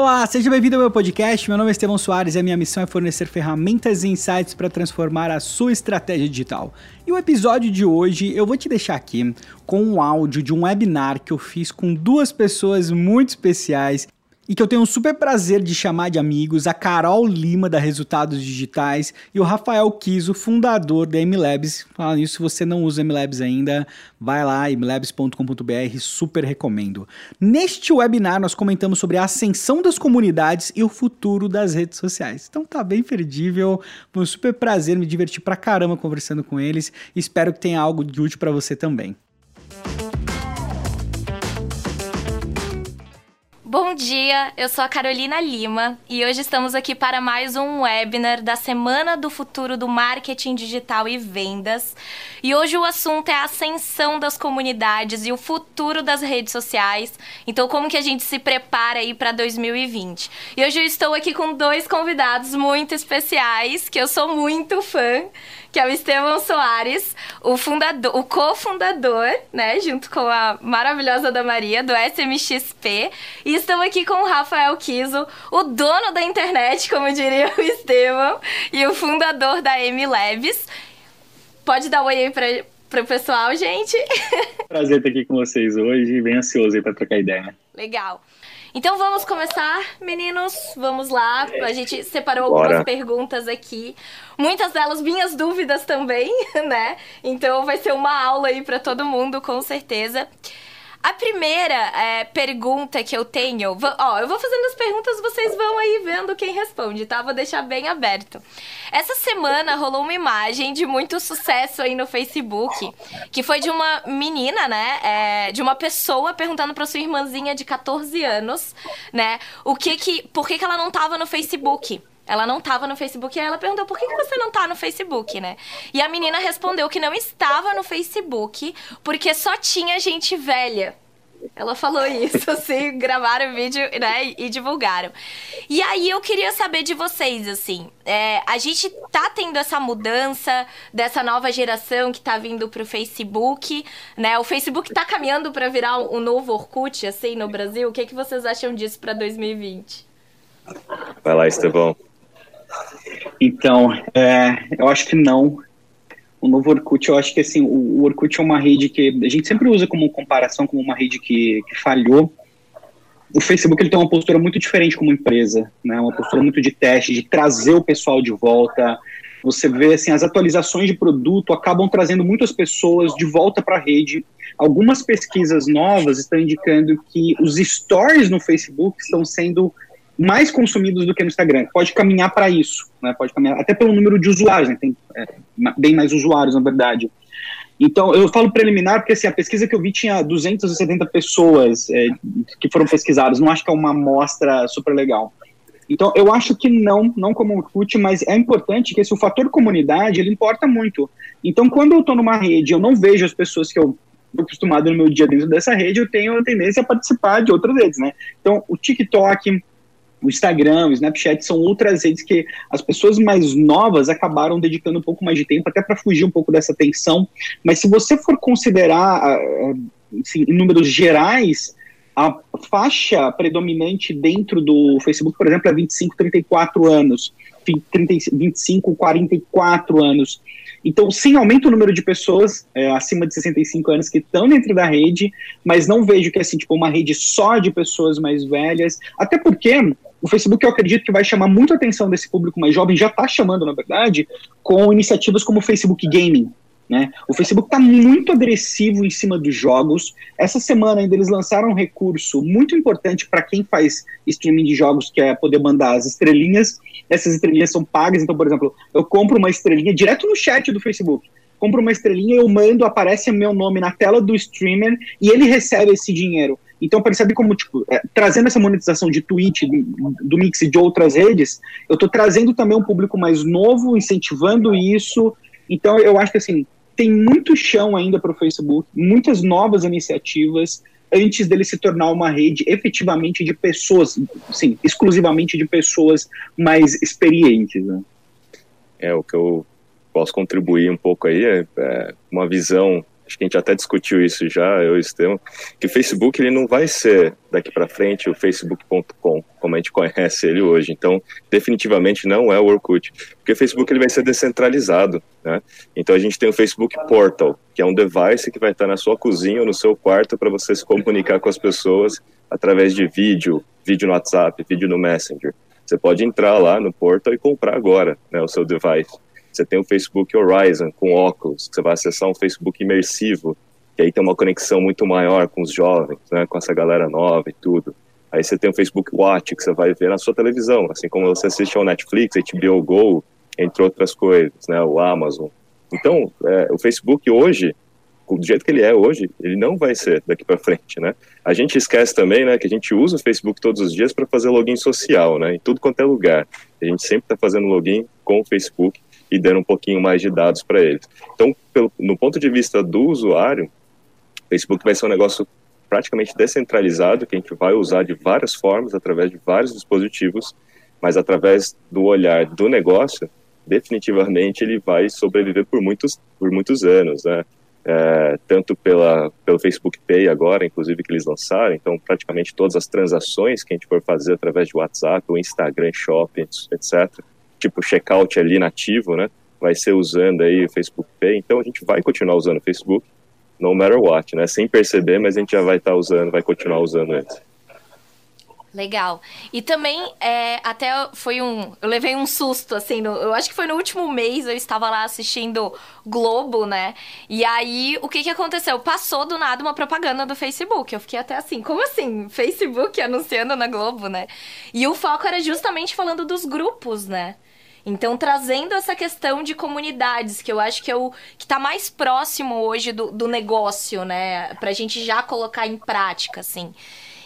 Olá, seja bem-vindo ao meu podcast. Meu nome é Estevão Soares e a minha missão é fornecer ferramentas e insights para transformar a sua estratégia digital. E o episódio de hoje eu vou te deixar aqui com um áudio de um webinar que eu fiz com duas pessoas muito especiais e que eu tenho um super prazer de chamar de amigos a Carol Lima da Resultados Digitais e o Rafael Kiso, fundador da MLabs. Falando nisso, se você não usa MLabs ainda, vai lá, mlabs.com.br, super recomendo. Neste webinar nós comentamos sobre a ascensão das comunidades e o futuro das redes sociais. Então tá bem perdível, foi um super prazer, me divertir pra caramba conversando com eles. Espero que tenha algo de útil para você também. Bom dia, eu sou a Carolina Lima e hoje estamos aqui para mais um webinar da Semana do Futuro do Marketing Digital e Vendas. E hoje o assunto é a ascensão das comunidades e o futuro das redes sociais. Então, como que a gente se prepara aí para 2020? E hoje eu estou aqui com dois convidados muito especiais que eu sou muito fã que é o Estevão Soares, o fundador, o cofundador, né, junto com a maravilhosa da Maria, do SMXP. E estamos aqui com o Rafael Kiso, o dono da internet, como diria o Estevão, e o fundador da M Labs. Pode dar um oi aí pra, pro pessoal, gente. Prazer estar aqui com vocês hoje, bem ansioso aí para trocar ideia. Legal. Então vamos começar, meninos. Vamos lá. A gente separou Bora. algumas perguntas aqui. Muitas delas minhas dúvidas também, né? Então vai ser uma aula aí para todo mundo, com certeza. A primeira é, pergunta que eu tenho, ó, eu vou fazendo as perguntas, vocês vão aí vendo quem responde, tá? Vou deixar bem aberto. Essa semana rolou uma imagem de muito sucesso aí no Facebook, que foi de uma menina, né? É, de uma pessoa perguntando pra sua irmãzinha de 14 anos, né? O que que, por que que ela não tava no Facebook? Ela não estava no Facebook e ela perguntou por que, que você não está no Facebook, né? E a menina respondeu que não estava no Facebook porque só tinha gente velha. Ela falou isso, assim, gravaram o vídeo, né, e divulgaram. E aí eu queria saber de vocês, assim, é, a gente tá tendo essa mudança dessa nova geração que tá vindo pro Facebook, né? O Facebook tá caminhando para virar um novo Orkut, assim, no Brasil. O que, que vocês acham disso para 2020? Vai lá, Estevão. Então, é, eu acho que não. O novo Orkut, eu acho que assim, o, Orkut é uma rede que a gente sempre usa como comparação, como uma rede que, que falhou. O Facebook ele tem uma postura muito diferente como empresa, né? Uma postura muito de teste, de trazer o pessoal de volta. Você vê assim, as atualizações de produto acabam trazendo muitas pessoas de volta para a rede. Algumas pesquisas novas estão indicando que os stories no Facebook estão sendo mais consumidos do que no Instagram. Pode caminhar para isso, né? Pode caminhar até pelo número de usuários, né? Tem é, bem mais usuários, na verdade. Então, eu falo preliminar porque assim, a pesquisa que eu vi tinha 270 pessoas é, que foram pesquisadas. Não acho que é uma amostra super legal. Então, eu acho que não, não como Orkut, mas é importante que esse, o fator comunidade, ele importa muito. Então, quando eu estou numa rede, eu não vejo as pessoas que eu estou acostumado no meu dia dentro dessa rede, eu tenho a tendência a participar de outras redes, né? Então, o TikTok, o Instagram, o Snapchat são outras redes que as pessoas mais novas acabaram dedicando um pouco mais de tempo, até para fugir um pouco dessa tensão. Mas se você for considerar, ah, ah, assim, em números gerais, a faixa predominante dentro do Facebook, por exemplo, é 25, 34 anos, 30, 25, 44 anos. Então, sim, aumenta o número de pessoas é, acima de 65 anos que estão dentro da rede, mas não vejo que é assim, tipo, uma rede só de pessoas mais velhas, até porque o Facebook, eu acredito que vai chamar muito atenção desse público mais jovem, já está chamando, na verdade, com iniciativas como o Facebook Gaming. Né? O Facebook está muito agressivo em cima dos jogos. Essa semana ainda eles lançaram um recurso muito importante para quem faz streaming de jogos, que é poder mandar as estrelinhas. Essas estrelinhas são pagas, então, por exemplo, eu compro uma estrelinha direto no chat do Facebook. Compro uma estrelinha, eu mando, aparece meu nome na tela do streamer e ele recebe esse dinheiro. Então, percebe como, tipo, é, trazendo essa monetização de Twitch, do, do Mix e de outras redes, eu estou trazendo também um público mais novo, incentivando isso. Então, eu acho que, assim, tem muito chão ainda para o Facebook, muitas novas iniciativas, antes dele se tornar uma rede efetivamente de pessoas, sim, exclusivamente de pessoas mais experientes. Né? É, o que eu posso contribuir um pouco aí é, é uma visão acho que a gente até discutiu isso já, eu e o Estevam, que o Facebook ele não vai ser daqui para frente o facebook.com, como a gente conhece ele hoje. Então, definitivamente não é o Orkut, porque o Facebook ele vai ser descentralizado, né? Então a gente tem o Facebook Portal, que é um device que vai estar na sua cozinha ou no seu quarto para você se comunicar com as pessoas através de vídeo, vídeo no WhatsApp, vídeo no Messenger. Você pode entrar lá no Portal e comprar agora, né, o seu device. Você tem o Facebook Horizon com óculos, você vai acessar um Facebook imersivo, que aí tem uma conexão muito maior com os jovens, né, com essa galera nova e tudo. Aí você tem o Facebook Watch, que você vai ver na sua televisão, assim como você assiste ao Netflix, HBO Go, entre outras coisas, né, o Amazon. Então, é, o Facebook hoje, do jeito que ele é hoje, ele não vai ser daqui para frente, né? A gente esquece também, né, que a gente usa o Facebook todos os dias para fazer login social, né, em tudo quanto é lugar. A gente sempre está fazendo login com o Facebook e dando um pouquinho mais de dados para eles. Então, pelo, no ponto de vista do usuário, o Facebook vai ser um negócio praticamente descentralizado, que a gente vai usar de várias formas, através de vários dispositivos, mas através do olhar do negócio, definitivamente ele vai sobreviver por muitos, por muitos anos, né? É, tanto pela, pelo Facebook Pay agora, inclusive que eles lançaram, então praticamente todas as transações que a gente for fazer através de WhatsApp, ou Instagram, Shopping, etc., tipo checkout ali nativo, né? Vai ser usando aí o Facebook Pay. Então a gente vai continuar usando o Facebook, no matter what, né? Sem perceber, mas a gente já vai estar tá usando, vai continuar usando ele. Legal. E também, é, até foi um. Eu levei um susto, assim, no, eu acho que foi no último mês, eu estava lá assistindo Globo, né? E aí, o que que aconteceu? Passou do nada uma propaganda do Facebook. Eu fiquei até assim, como assim? Facebook anunciando na Globo, né? E o foco era justamente falando dos grupos, né? Então, trazendo essa questão de comunidades, que eu acho que é o que está mais próximo hoje do, do negócio, né? Pra gente já colocar em prática, assim.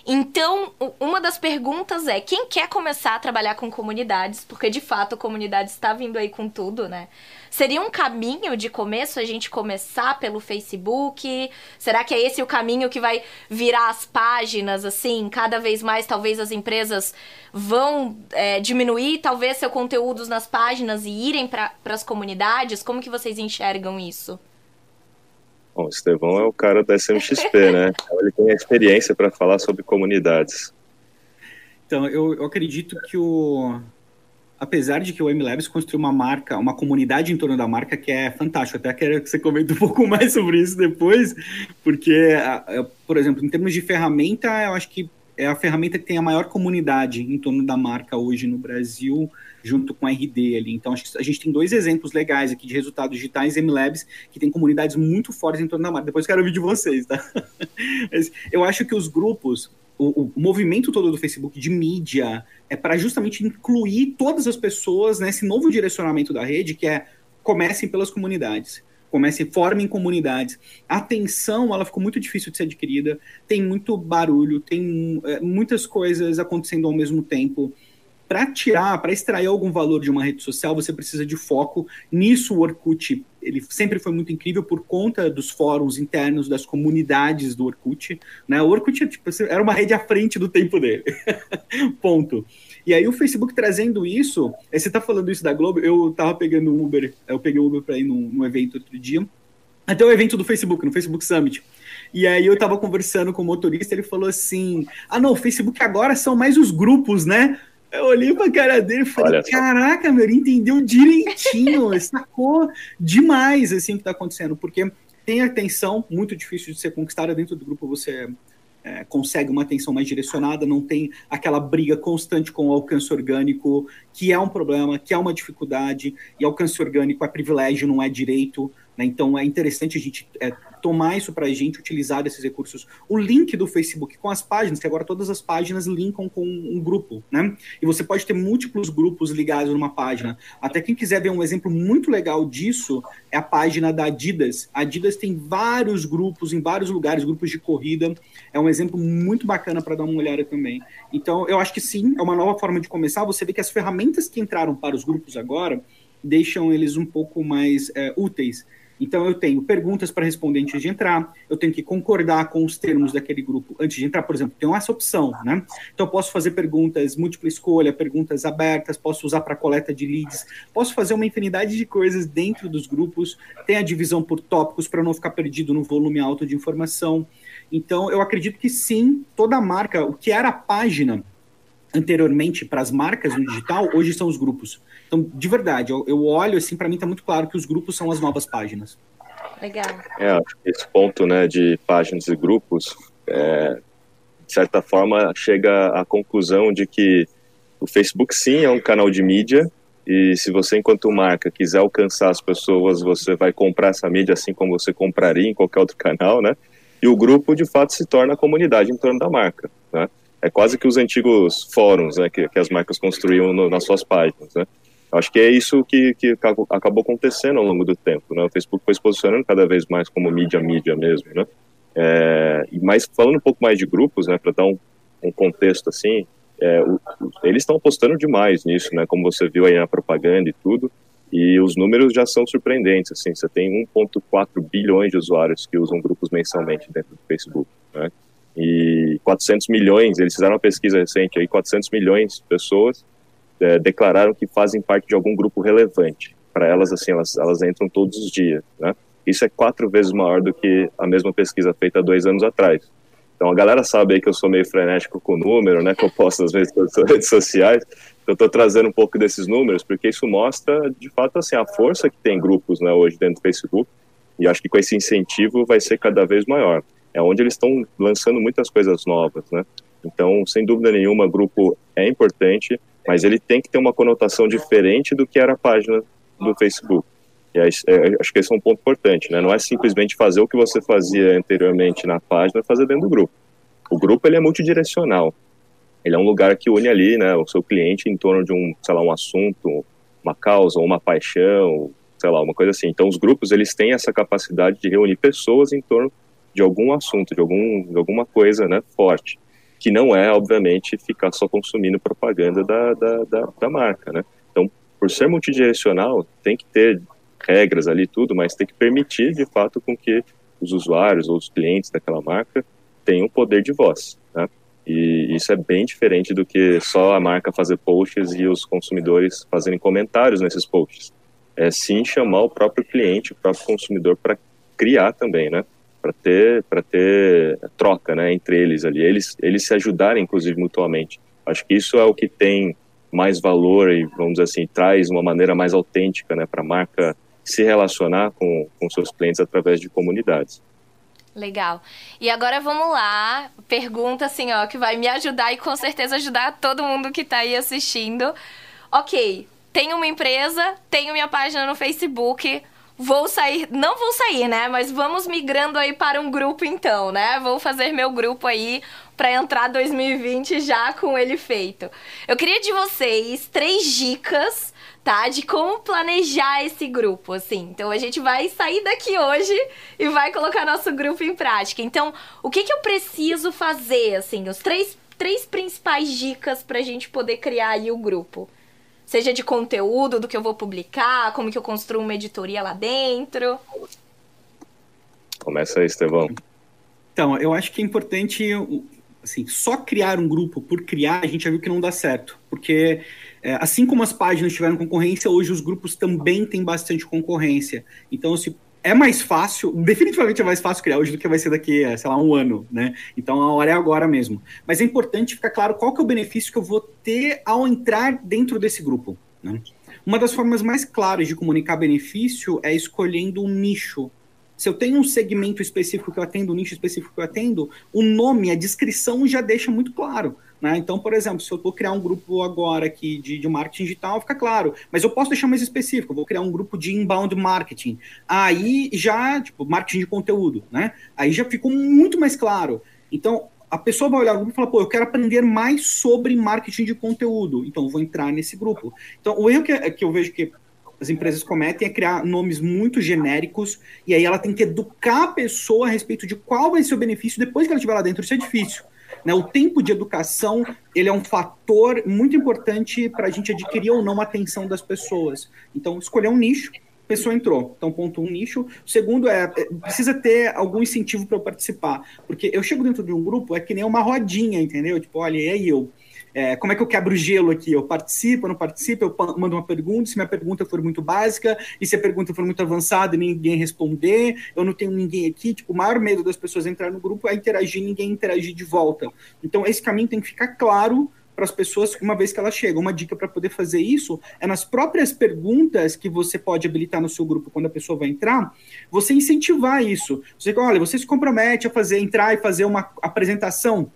Então, uma das perguntas é: quem quer começar a trabalhar com comunidades? Porque de fato a comunidade está vindo aí com tudo, né? Seria um caminho de começo a gente começar pelo Facebook? Será que é esse o caminho que vai virar as páginas, assim? Cada vez mais, talvez as empresas vão é, diminuir, talvez, seu conteúdos nas páginas e irem para as comunidades? Como que vocês enxergam isso? Bom, o Estevão é o cara da SMXP, né? Então, ele tem a experiência para falar sobre comunidades. Então, eu, eu acredito que o, apesar de que o MLabs construiu uma marca, uma comunidade em torno da marca que é fantástico. Até quero que você comente um pouco mais sobre isso depois, porque, por exemplo, em termos de ferramenta, eu acho que é a ferramenta que tem a maior comunidade em torno da marca hoje no Brasil junto com a RD ali. Então, acho que a gente tem dois exemplos legais aqui de resultados digitais MLabs que tem comunidades muito fortes em torno da marca. Depois quero ouvir de vocês, tá? Mas eu acho que os grupos, o, o, movimento todo do Facebook de mídia é para justamente incluir todas as pessoas nesse novo direcionamento da rede, que é comecem pelas comunidades. Comecem, formem comunidades. A atenção, ela ficou muito difícil de ser adquirida. Tem muito barulho, tem é, muitas coisas acontecendo ao mesmo tempo para tirar, para extrair algum valor de uma rede social, você precisa de foco. Nisso, o Orkut ele sempre foi muito incrível por conta dos fóruns internos, das comunidades do Orkut. Né? O Orkut tipo, era uma rede à frente do tempo dele. Ponto. E aí o Facebook trazendo isso, você está falando isso da Globo, eu estava pegando um Uber, eu peguei um Uber para ir num, num evento outro dia, até o evento do Facebook, no Facebook Summit. E aí eu tava conversando com o motorista, ele falou assim: "Ah, não, o Facebook agora são mais os grupos, né?" Eu olhei pra cara dele e falei, caraca, meu, ele entendeu direitinho, sacou demais assim o que tá acontecendo, porque tem atenção muito difícil de ser conquistada dentro do grupo, você é, consegue uma atenção mais direcionada, não tem aquela briga constante com o alcance orgânico, que é um problema, que é uma dificuldade, e alcance orgânico é privilégio, não é direito, né? Então é interessante a gente é, tomar isso para a gente, utilizar esses recursos. O link do Facebook com as páginas, que agora todas as páginas linkam com um grupo, né? E você pode ter múltiplos grupos ligados numa página. Até quem quiser ver um exemplo muito legal disso é a página da Adidas. A Adidas tem vários grupos em vários lugares, grupos de corrida. É um exemplo muito bacana para dar uma olhada também. Então, eu acho que sim, é uma nova forma de começar. Você vê que as ferramentas que entraram para os grupos agora deixam eles um pouco mais é, úteis Então eu tenho perguntas para responder antes de entrar, eu tenho que concordar com os termos daquele grupo antes de entrar, por exemplo, tem essa opção, né? Então eu posso fazer perguntas múltipla escolha, perguntas abertas, posso usar para coleta de leads, posso fazer uma infinidade de coisas dentro dos grupos, tem a divisão por tópicos para não ficar perdido no volume alto de informação. Então eu acredito que sim, toda marca, o que era a página anteriormente para as marcas no digital, hoje são os grupos. Então, de verdade, eu, eu olho assim, para mim está muito claro que os grupos são as novas páginas. Legal. É, esse ponto né, de páginas e grupos, é, de certa forma, chega à conclusão de que o Facebook sim é um canal de mídia e se você, enquanto marca, quiser alcançar as pessoas, você vai comprar essa mídia assim como você compraria em qualquer outro canal, né? E o grupo, de fato, se torna a comunidade em torno da marca, né? É quase que os antigos fóruns né, que, que as marcas construíam no, nas suas páginas, né? Acho que é isso que, que acabou acontecendo ao longo do tempo, né? O Facebook foi se posicionando cada vez mais como mídia, mídia mesmo, né? É, mas falando um pouco mais de grupos, né, para dar um, um, contexto assim, é, o, eles estão apostando demais nisso, né? Como você viu aí na propaganda e tudo, e os números já são surpreendentes, assim, você tem 1.4 bilhões de usuários que usam grupos mensalmente dentro do Facebook, né? E 400 milhões, eles fizeram uma pesquisa recente aí, 400 milhões de pessoas é, declararam que fazem parte de algum grupo relevante. Para elas, assim, elas, elas entram todos os dias, né? Isso é quatro vezes maior do que a mesma pesquisa feita dois anos atrás. Então a galera sabe aí que eu sou meio frenético com o número, né? Que eu posto nas redes sociais. Eu estou trazendo um pouco desses números porque isso mostra, de fato, assim, a força que tem grupos, né, hoje dentro do Facebook. E acho que com esse incentivo vai ser cada vez maior. É onde eles estão lançando muitas coisas novas, né? Então, sem dúvida nenhuma, grupo é importante mas ele tem que ter uma conotação diferente do que era a página do Facebook. E aí, é, acho que esse é um ponto importante, né? Não é simplesmente fazer o que você fazia anteriormente na página, fazer dentro do grupo. O grupo ele é multidirecional. Ele é um lugar que une ali, né, o seu cliente em torno de um, sei lá, um assunto, uma causa, uma paixão, sei lá, uma coisa assim. Então, os grupos eles têm essa capacidade de reunir pessoas em torno de algum assunto, de algum, de alguma coisa, né, forte que não é, obviamente, ficar só consumindo propaganda da, da, da, da marca, né? Então, por ser multidirecional, tem que ter regras ali tudo, mas tem que permitir, de fato, com que os usuários ou os clientes daquela marca tenham poder de voz, né? E isso é bem diferente do que só a marca fazer posts e os consumidores fazerem comentários nesses posts. É sim chamar o próprio cliente, o próprio consumidor para criar também, né? Para ter para ter troca, né, entre eles ali, eles eles se ajudarem inclusive mutuamente. Acho que isso é o que tem mais valor e vamos dizer assim traz uma maneira mais autêntica, né, para a marca se relacionar com, com seus clientes através de comunidades. Legal. E agora vamos lá, pergunta assim, ó, que vai me ajudar e com certeza ajudar todo mundo que está aí assistindo. Ok, tenho uma empresa, tenho minha página no Facebook, vou sair, não vou sair, né? Mas vamos migrando aí para um grupo então, né? Vou fazer meu grupo aí para entrar 2020 já com ele feito. Eu queria de vocês três dicas, tá? De como planejar esse grupo, assim. Então a gente vai sair daqui hoje e vai colocar nosso grupo em prática. Então, o que que eu preciso fazer, assim? Os três, três principais dicas pra gente poder criar aí o grupo. Seja de conteúdo, do que eu vou publicar, como que eu construo uma editoria lá dentro. Começa aí, Estevão. Então, eu acho que é importante, assim, só criar um grupo por criar, a gente já viu que não dá certo. Porque, é, assim como as páginas tiveram concorrência, hoje os grupos também têm bastante concorrência. Então, se é mais fácil, definitivamente é mais fácil criar hoje do que vai ser daqui, sei lá, um ano, né? Então a hora é agora mesmo. Mas é importante ficar claro qual que é o benefício que eu vou ter ao entrar dentro desse grupo, né? Uma das formas mais claras de comunicar benefício é escolhendo um nicho. Se eu tenho um segmento específico que eu atendo, um nicho específico que eu atendo, o nome, a descrição já deixa muito claro. Né? Então, por exemplo, se eu vou criar um grupo agora aqui de, de marketing digital, fica claro. Mas eu posso deixar mais específico, eu vou criar um grupo de inbound marketing. Aí já, tipo, marketing de conteúdo, né? Aí já ficou muito mais claro. Então, a pessoa vai olhar o grupo e falar, pô, eu quero aprender mais sobre marketing de conteúdo. Então, vou entrar nesse grupo. Então, o erro que, que eu vejo que as empresas cometem é criar nomes muito genéricos e aí ela tem que educar a pessoa a respeito de qual vai ser o benefício depois que ela estiver lá dentro. Isso é difícil. Né? O tempo de educação ele é um fator muito importante para a gente adquirir ou não a atenção das pessoas. Então, escolher um nicho, pessoa entrou. Então, ponto um, nicho. O segundo é, é precisa ter algum incentivo para eu participar. Porque eu chego dentro de um grupo, é que nem uma rodinha, entendeu? Tipo, olha, aí eu. É, como é que eu quebro o gelo aqui? Eu participo, eu não participo, eu mando uma pergunta, se minha pergunta for muito básica, e se a pergunta for muito avançada e ninguém responder, eu não tenho ninguém aqui, tipo, o maior medo das pessoas entrar no grupo é interagir e ninguém interagir de volta. Então, esse caminho tem que ficar claro para as pessoas uma vez que elas chegam. Uma dica para poder fazer isso é nas próprias perguntas que você pode habilitar no seu grupo quando a pessoa vai entrar, você incentivar isso. Você olha, você se compromete a fazer entrar e fazer uma apresentação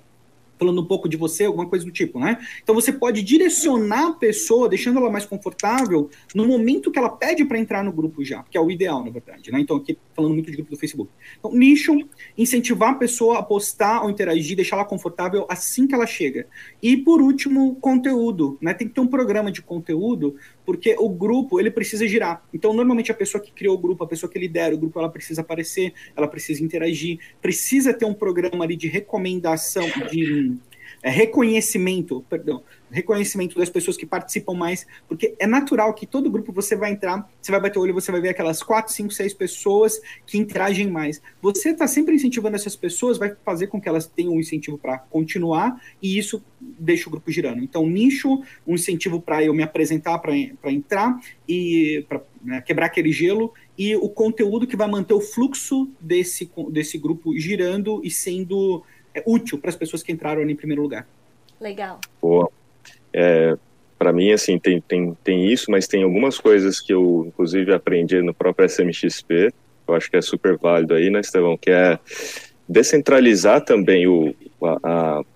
falando um pouco de você, alguma coisa do tipo, né? Então você pode direcionar a pessoa, deixando ela mais confortável, no momento que ela pede para entrar no grupo já, que é o ideal, na verdade, né? Então aqui falando muito de grupo do Facebook. Então, nicho, incentivar a pessoa a postar ou interagir, deixar ela confortável assim que ela chega. E por último, conteúdo, né? Tem que ter um programa de conteúdo, porque o grupo, ele precisa girar. Então, normalmente a pessoa que criou o grupo, a pessoa que lidera o grupo, ela precisa aparecer, ela precisa interagir, precisa ter um programa ali de recomendação, de é, reconhecimento, perdão, reconhecimento das pessoas que participam mais, porque é natural que todo grupo você vai entrar, você vai bater o olho, você vai ver aquelas quatro, cinco, seis pessoas que interagem mais. Você está sempre incentivando essas pessoas, vai fazer com que elas tenham um incentivo para continuar e isso deixa o grupo girando. Então, nicho, um incentivo para eu me apresentar, para entrar e para né, quebrar aquele gelo e o conteúdo que vai manter o fluxo desse, desse grupo girando e sendo é, útil para as pessoas que entraram ali em primeiro lugar. Legal. Boa. É, para mim, assim, tem, tem, tem isso, mas tem algumas coisas que eu, inclusive, aprendi no próprio SMXP, eu acho que é super válido aí, né, Estevão, que é descentralizar também o, a,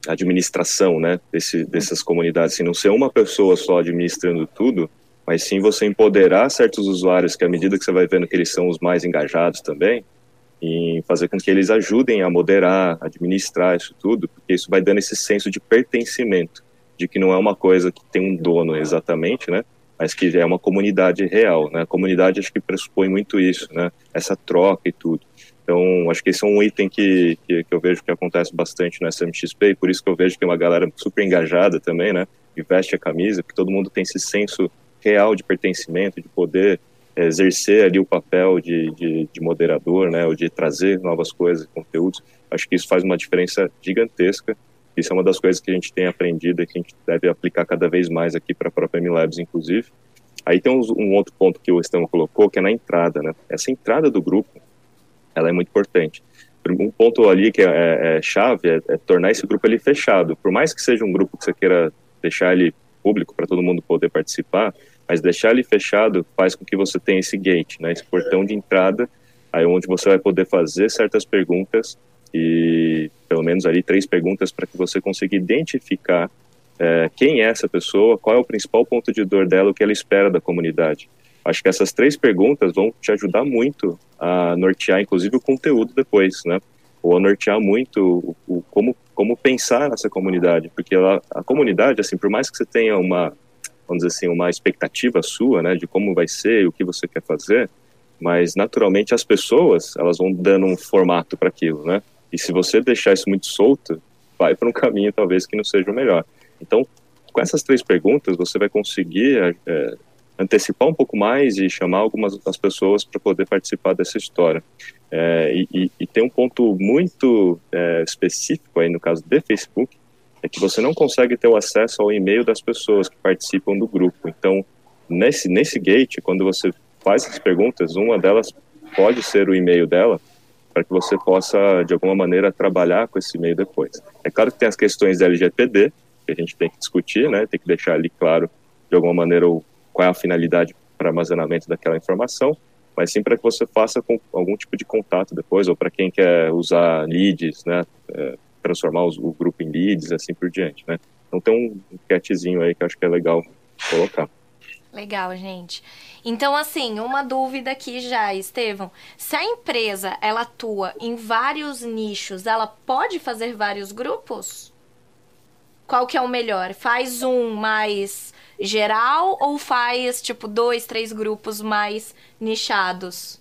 a administração, né, desse, dessas comunidades, assim, não ser uma pessoa só administrando tudo, mas sim você empoderar certos usuários que à medida que você vai vendo que eles são os mais engajados também, em fazer com que eles ajudem a moderar, administrar isso tudo, porque isso vai dando esse senso de pertencimento de que não é uma coisa que tem um dono exatamente, né? Mas que é uma comunidade real, né? A comunidade acho que pressupõe muito isso, né? Essa troca e tudo. Então, acho que esse é um item que, que, que eu vejo que acontece bastante no SMXP, e por isso que eu vejo que é uma galera super engajada também, né? E veste a camisa, porque todo mundo tem esse senso real de pertencimento, de poder exercer ali o papel de, de, de moderador, né? Ou de trazer novas coisas, conteúdos. Acho que isso faz uma diferença gigantesca isso é uma das coisas que a gente tem aprendido e que a gente deve aplicar cada vez mais aqui para a própria MLabs, inclusive. Aí tem um, outro ponto que o Estevão colocou, que é na entrada, né? Essa entrada do grupo, ela é muito importante. Um ponto ali que é, é, é chave é, é, tornar esse grupo ali fechado. Por mais que seja um grupo que você queira deixar ele público para todo mundo poder participar, mas deixar ele fechado faz com que você tenha esse gate, né? Esse portão de entrada, aí onde você vai poder fazer certas perguntas e pelo menos ali três perguntas para que você consiga identificar é, quem é essa pessoa, qual é o principal ponto de dor dela, o que ela espera da comunidade. Acho que essas três perguntas vão te ajudar muito a nortear, inclusive, o conteúdo depois, né? Ou a nortear muito o, o como, como pensar nessa comunidade, porque ela, a comunidade, assim, por mais que você tenha uma, vamos dizer assim, uma expectativa sua, né, de como vai ser, o que você quer fazer, mas naturalmente as pessoas, elas vão dando um formato para aquilo, né? E se você deixar isso muito solto, vai para um caminho talvez que não seja o melhor. Então, com essas três perguntas, você vai conseguir é, antecipar um pouco mais e chamar algumas das pessoas para poder participar dessa história. É, e, e, tem um ponto muito é, específico aí no caso de Facebook, é que você não consegue ter o acesso ao e-mail das pessoas que participam do grupo. Então, nesse, nesse gate, quando você faz as perguntas, uma delas pode ser o e-mail dela, para que você possa, de alguma maneira, trabalhar com esse e-mail depois. É claro que tem as questões da LGPD, que a gente tem que discutir, né? tem que deixar ali claro, de alguma maneira, qual é a finalidade para armazenamento daquela informação, mas sim para que você faça com algum tipo de contato depois, ou para quem quer usar leads, né? É, transformar os, o grupo em leads, assim por diante. Né? Então tem um catzinho aí que eu acho que é legal colocar. Legal, gente. Então, assim, uma dúvida aqui já, Estevão. Se a empresa ela atua em vários nichos, ela pode fazer vários grupos? Qual que é o melhor? Faz um mais geral ou faz tipo dois, três grupos mais nichados?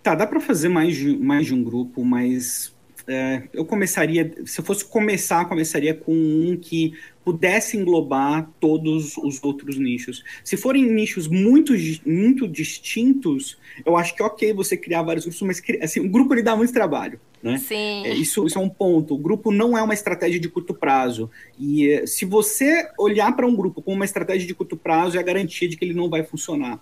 Tá, dá para fazer mais de, mais de um grupo, mas é, eu começaria, se eu fosse começar, começaria com um que pudesse englobar todos os outros nichos. Se forem nichos muito, muito distintos, eu acho que é ok você criar vários grupos, mas assim, um grupo ele dá muito trabalho. Né? Sim. É, isso, isso é um ponto. O grupo não é uma estratégia de curto prazo. E é, se você olhar para um grupo como uma estratégia de curto prazo, é a garantia de que ele não vai funcionar.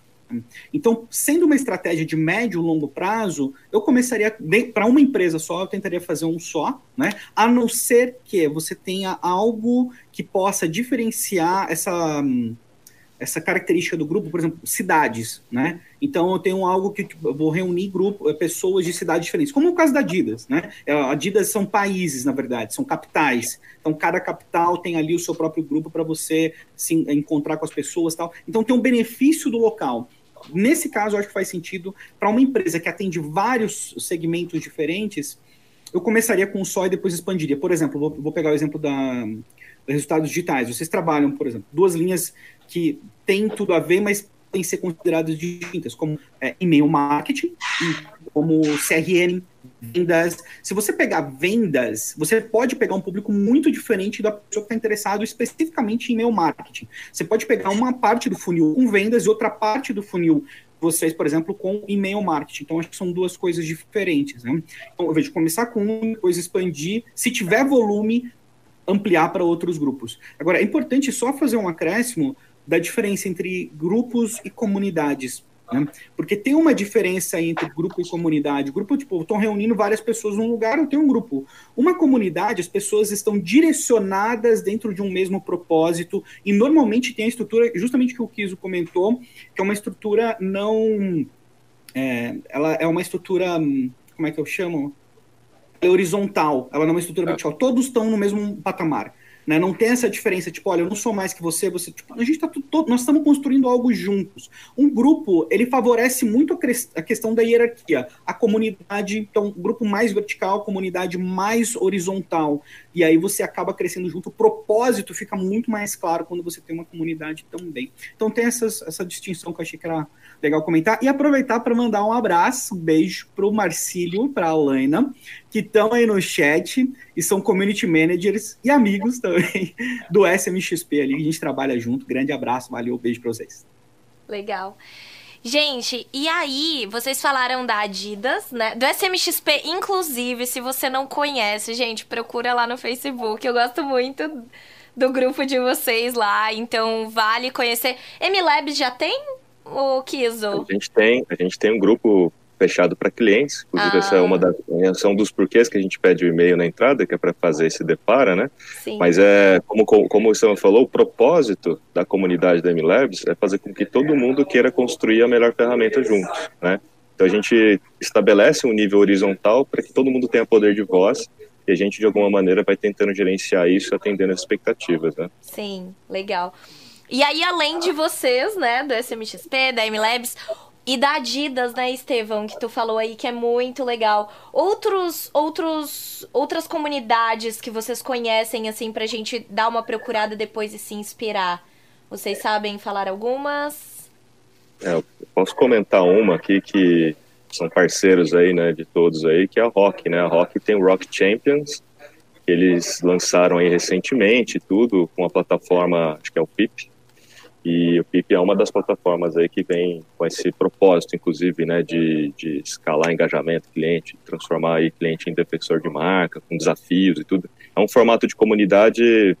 Então, sendo uma estratégia de médio e longo prazo, eu começaria para uma empresa só, eu tentaria fazer um só, né? A não ser que você tenha algo que possa diferenciar essa essa característica do grupo, por exemplo, cidades, né? Então eu tenho algo que tipo, vou reunir grupo, eh, pessoas de cidades diferentes, como o caso da Adidas, né? A é, Adidas são países, na verdade, são capitais. Então cada capital tem ali o seu próprio grupo para você se encontrar com as pessoas, tal. Então tem um benefício do local. Nesse caso, eu acho que faz sentido para uma empresa que atende vários segmentos diferentes. Eu começaria com só e depois expandiria. Por exemplo, vou, vou pegar o exemplo da, resultados digitais. Vocês trabalham, por exemplo, duas linhas que têm tudo a ver, mas têm que ser consideradas distintas, como é, e-mail marketing e como CRM, vendas. Se você pegar vendas, você pode pegar um público muito diferente da pessoa que está interessado especificamente em e-mail marketing. Você pode pegar uma parte do funil com vendas e outra parte do funil vocês, por exemplo, com e-mail marketing. Então, acho que são duas coisas diferentes. Né? Então, eu vejo começar com um, depois expandir. Se tiver volume, ampliar para outros grupos. Agora, é importante só fazer um acréscimo da diferença entre grupos e comunidades. Né? Porque tem uma diferença entre grupo e comunidade. Grupo, tipo, estão reunindo várias pessoas num lugar, eu tenho um grupo. Uma comunidade, as pessoas estão direcionadas dentro de um mesmo propósito e normalmente tem a estrutura, justamente que o Kiso comentou, que é uma estrutura não. É, ela é uma estrutura. Como é que eu chamo? É horizontal, ela não é uma estrutura tá. vertical. Todos estão no mesmo patamar. Né? Não tem essa diferença, tipo, olha, eu não sou mais que você, você, tipo, a gente tá tudo, nós estamos construindo algo juntos. Um grupo, ele favorece muito a, a, questão da hierarquia, a comunidade, então, grupo mais vertical, comunidade mais horizontal, e aí você acaba crescendo junto, o propósito fica muito mais claro quando você tem uma comunidade também. Então tem essas, essa distinção que eu achei que era legal comentar, e aproveitar para mandar um abraço, um beijo para o Marcílio, para a Alaina, que estão aí no chat e são community managers e amigos também do SMXP ali, a gente trabalha junto. Grande abraço, valeu, beijo para vocês. Legal. Gente, e aí, vocês falaram da Adidas, né? Do SMXP, inclusive, se você não conhece, gente, procura lá no Facebook. Eu gosto muito do grupo de vocês lá, então vale conhecer. MLabs já tem o Kizo? A gente tem, a gente tem um grupo fechado para clientes. Inclusive, ah. essa é uma das são dos porquês que a gente pede o e-mail na entrada, que é para fazer esse depara, né? Sim. Mas é como, como, como o Sam falou, o propósito da comunidade da MLabs é fazer com que todo mundo queira construir a melhor ferramenta juntos, né? Então a gente estabelece um nível horizontal para que todo mundo tenha poder de voz e a gente de alguma maneira vai tentando gerenciar isso, atendendo as expectativas, né? Sim, legal. E aí, além de vocês, né, do SMXP, da MLabs, e da Adidas, né, Estevão, que tu falou aí que é muito legal. Outros, outros, outras comunidades que vocês conhecem, assim, pra gente dar uma procurada depois e se inspirar. Vocês sabem falar algumas? É, eu posso comentar uma aqui que são parceiros aí, né, de todos aí, que é a Rock, né? A Rock tem o Rock Champions, que eles lançaram aí recentemente, tudo com a plataforma, acho que é o PIP, e o PIP é uma das plataformas aí que vem com esse propósito, inclusive, né, de, de escalar engajamento cliente, transformar aí cliente em defensor de marca, com desafios e tudo. É um formato de comunidade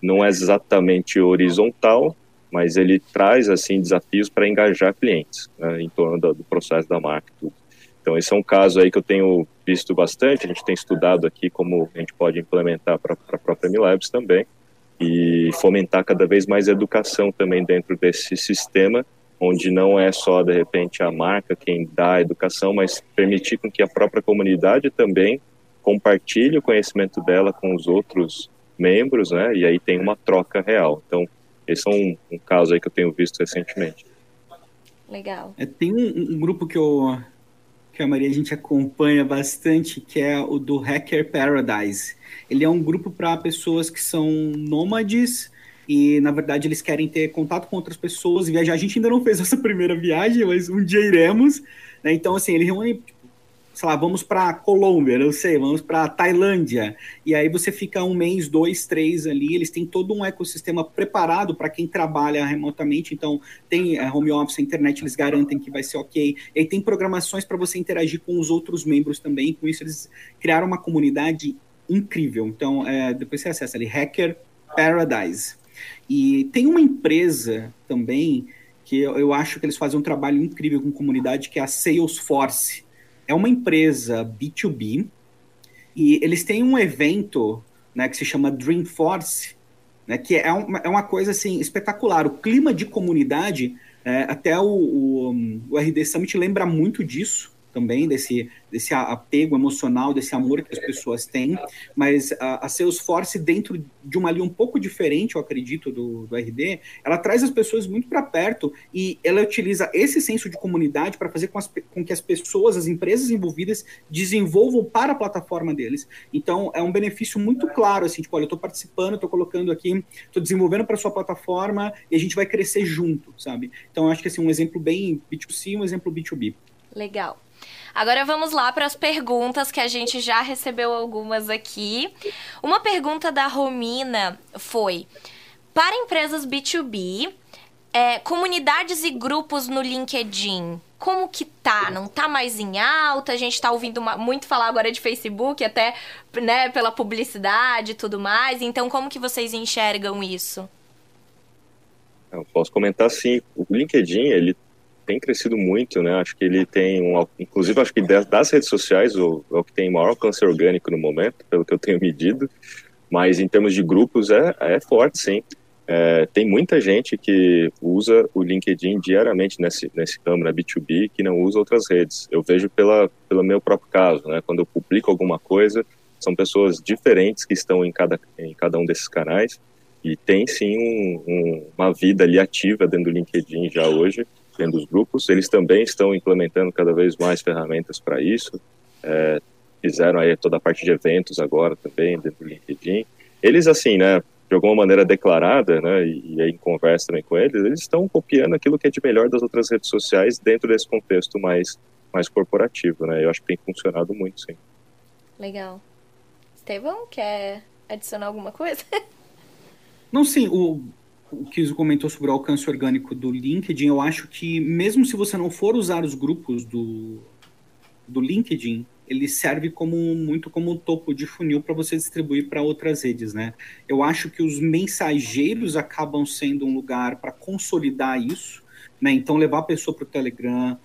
não é exatamente horizontal, mas ele traz assim desafios para engajar clientes né, em torno do, do, processo da marca. Tudo. Então esse é um caso aí que eu tenho visto bastante. A gente tem estudado aqui como a gente pode implementar para a própria Milabs também e fomentar cada vez mais educação também dentro desse sistema, onde não é só de repente a marca quem dá a educação, mas permitir com que a própria comunidade também compartilhe o conhecimento dela com os outros membros, né? E aí tem uma troca real. Então, esse é um, um caso aí que eu tenho visto recentemente. Legal. É, tem um, um, grupo que eu que a Maria a gente acompanha bastante, que é o do Hacker Paradise. Ele é um grupo para pessoas que são nômades e, na verdade, eles querem ter contato com outras pessoas, viajar. A gente ainda não fez essa primeira viagem, mas um dia iremos. Né? Então, assim, ele reúne sei lá, vamos para Colômbia, não sei, vamos para Tailândia. E aí você fica um mês, dois, três ali. Eles têm todo um ecossistema preparado para quem trabalha remotamente. Então, tem é, home office, a internet, eles garantem que vai ser ok. E aí tem programações para você interagir com os outros membros também. Com isso, eles criaram uma comunidade incrível. Então, é, depois você acessa ali, Hacker Paradise. E tem uma empresa também que eu, eu acho que eles fazem um trabalho incrível com comunidade, que é a Salesforce é uma empresa B2B e eles têm um evento né, que se chama Dreamforce, né, que é uma, é uma coisa assim espetacular. O clima de comunidade, é, até o, o, o RD Summit lembra muito disso também, desse, desse apego emocional, desse amor que as pessoas têm, mas a, a Salesforce, dentro de uma linha um pouco diferente, eu acredito, do, do RD, ela traz as pessoas muito para perto e ela utiliza esse senso de comunidade para fazer com, as, com que as pessoas, as empresas envolvidas, desenvolvam para a plataforma deles. Então, é um benefício muito claro, assim, tipo, olha, eu estou participando, estou colocando aqui, estou desenvolvendo para sua plataforma e a gente vai crescer junto, sabe? Então, acho que, assim, um exemplo bem B2C, um exemplo B2B. Legal. Agora vamos lá para as perguntas que a gente já recebeu algumas aqui. Uma pergunta da Romina foi: para empresas B2B, é, comunidades e grupos no LinkedIn, como que tá? Não tá mais em alta? A gente tá ouvindo uma, muito falar agora de Facebook, até né, pela publicidade e tudo mais. Então, como que vocês enxergam isso? Eu posso comentar sim. O LinkedIn, ele tem crescido muito, né? Acho que ele tem um, inclusive acho que das redes sociais o, é o que tem maior alcance orgânico no momento, pelo que eu tenho medido. Mas em termos de grupos é, é forte, sim. É, tem muita gente que usa o LinkedIn diariamente nesse nesse ramo, na B2B, que não usa outras redes. Eu vejo pela pelo meu próprio caso, né? Quando eu publico alguma coisa, são pessoas diferentes que estão em cada em cada um desses canais e tem sim um, um, uma vida ali ativa dentro do LinkedIn já hoje dentro dos grupos. Eles também estão implementando cada vez mais ferramentas para isso. É, fizeram aí toda a parte de eventos agora também dentro do LinkedIn. Eles, assim, né, de alguma maneira declarada, né, e, e aí em conversa também com eles, eles estão copiando aquilo que é de melhor das outras redes sociais dentro desse contexto mais, mais corporativo, né. Eu acho que tem funcionado muito, sim. Legal. Estevão, quer adicionar alguma coisa? Não, sim, o, o Kiso comentou sobre o alcance orgânico do LinkedIn, eu acho que mesmo se você não for usar os grupos do, do LinkedIn, ele serve como muito como topo de funil para você distribuir para outras redes, né? Eu acho que os mensageiros acabam sendo um lugar para consolidar isso, né? Então levar a pessoa para o Telegram,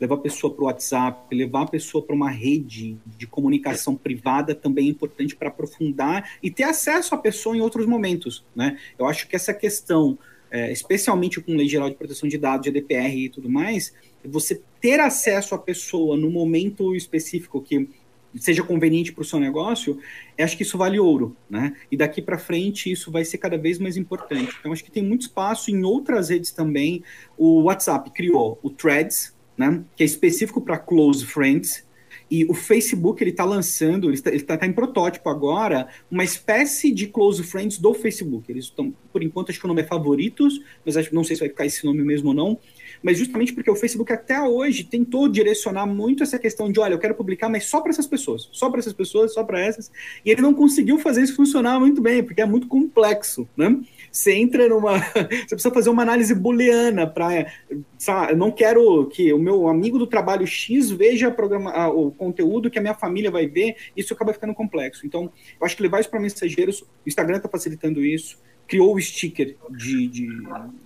levar a pessoa para o WhatsApp, levar a pessoa para uma rede de comunicação privada também é importante para aprofundar e ter acesso à pessoa em outros momentos, né? Eu acho que essa questão, é, especialmente com Lei Geral de Proteção de Dados, GDPR e tudo mais, você ter acesso à pessoa no momento específico que seja conveniente para o seu negócio, acho que isso vale ouro, né? E daqui para frente isso vai ser cada vez mais importante. Então acho que tem muito espaço em outras redes também. O WhatsApp criou o Threads, né, que é específico para close friends. E o Facebook ele está lançando, ele está tá, tá em protótipo agora, uma espécie de close friends do Facebook. Eles estão, por enquanto, acho que o nome é favoritos, mas acho, não sei se vai ficar esse nome mesmo ou não. Mas justamente porque o Facebook até hoje tentou direcionar muito essa questão de, olha, eu quero publicar, mas só para essas pessoas, só para essas pessoas, só para essas. E ele não conseguiu fazer isso funcionar muito bem, porque é muito complexo, né? Você entra numa. Você precisa fazer uma análise booleana para. Eu não quero que o meu amigo do trabalho X veja programa, o conteúdo que a minha família vai ver, isso acaba ficando complexo. Então, eu acho que levar isso para mensageiros, o Instagram está facilitando isso, criou o sticker de, de,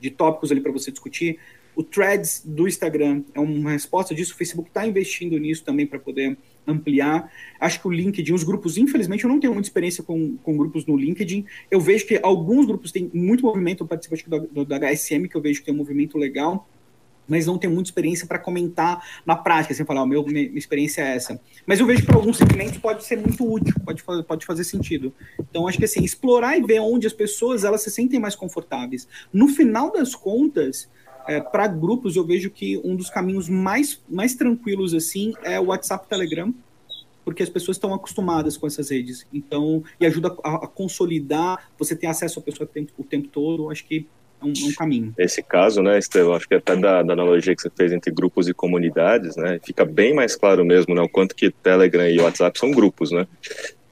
de tópicos ali para você discutir. O Threads do Instagram é uma resposta disso. O Facebook está investindo nisso também para poder ampliar. Acho que o LinkedIn, os grupos, infelizmente, eu não tenho muita experiência com, com grupos no LinkedIn. Eu vejo que alguns grupos têm muito movimento, eu participo acho, do, do, do HSM, que eu vejo que tem um movimento legal, mas não tenho muita experiência para comentar na prática, assim, falar, oh, meu, minha, minha experiência é essa. Mas eu vejo que para alguns segmentos pode ser muito útil, pode, pode fazer sentido. Então, acho que assim, explorar e ver onde as pessoas elas se sentem mais confortáveis. No final das contas, é, para grupos, eu vejo que um dos caminhos mais, mais tranquilos assim é o WhatsApp Telegram, porque as pessoas estão acostumadas com essas redes. Então, e ajuda a, a consolidar, você tem acesso à pessoa o tempo, o tempo todo. Acho que é um, é um caminho. Esse caso, né, Estevão, acho que até da, da, analogia que você fez entre grupos e comunidades, né, fica bem mais claro mesmo, né, o quanto que Telegram e WhatsApp são grupos, né,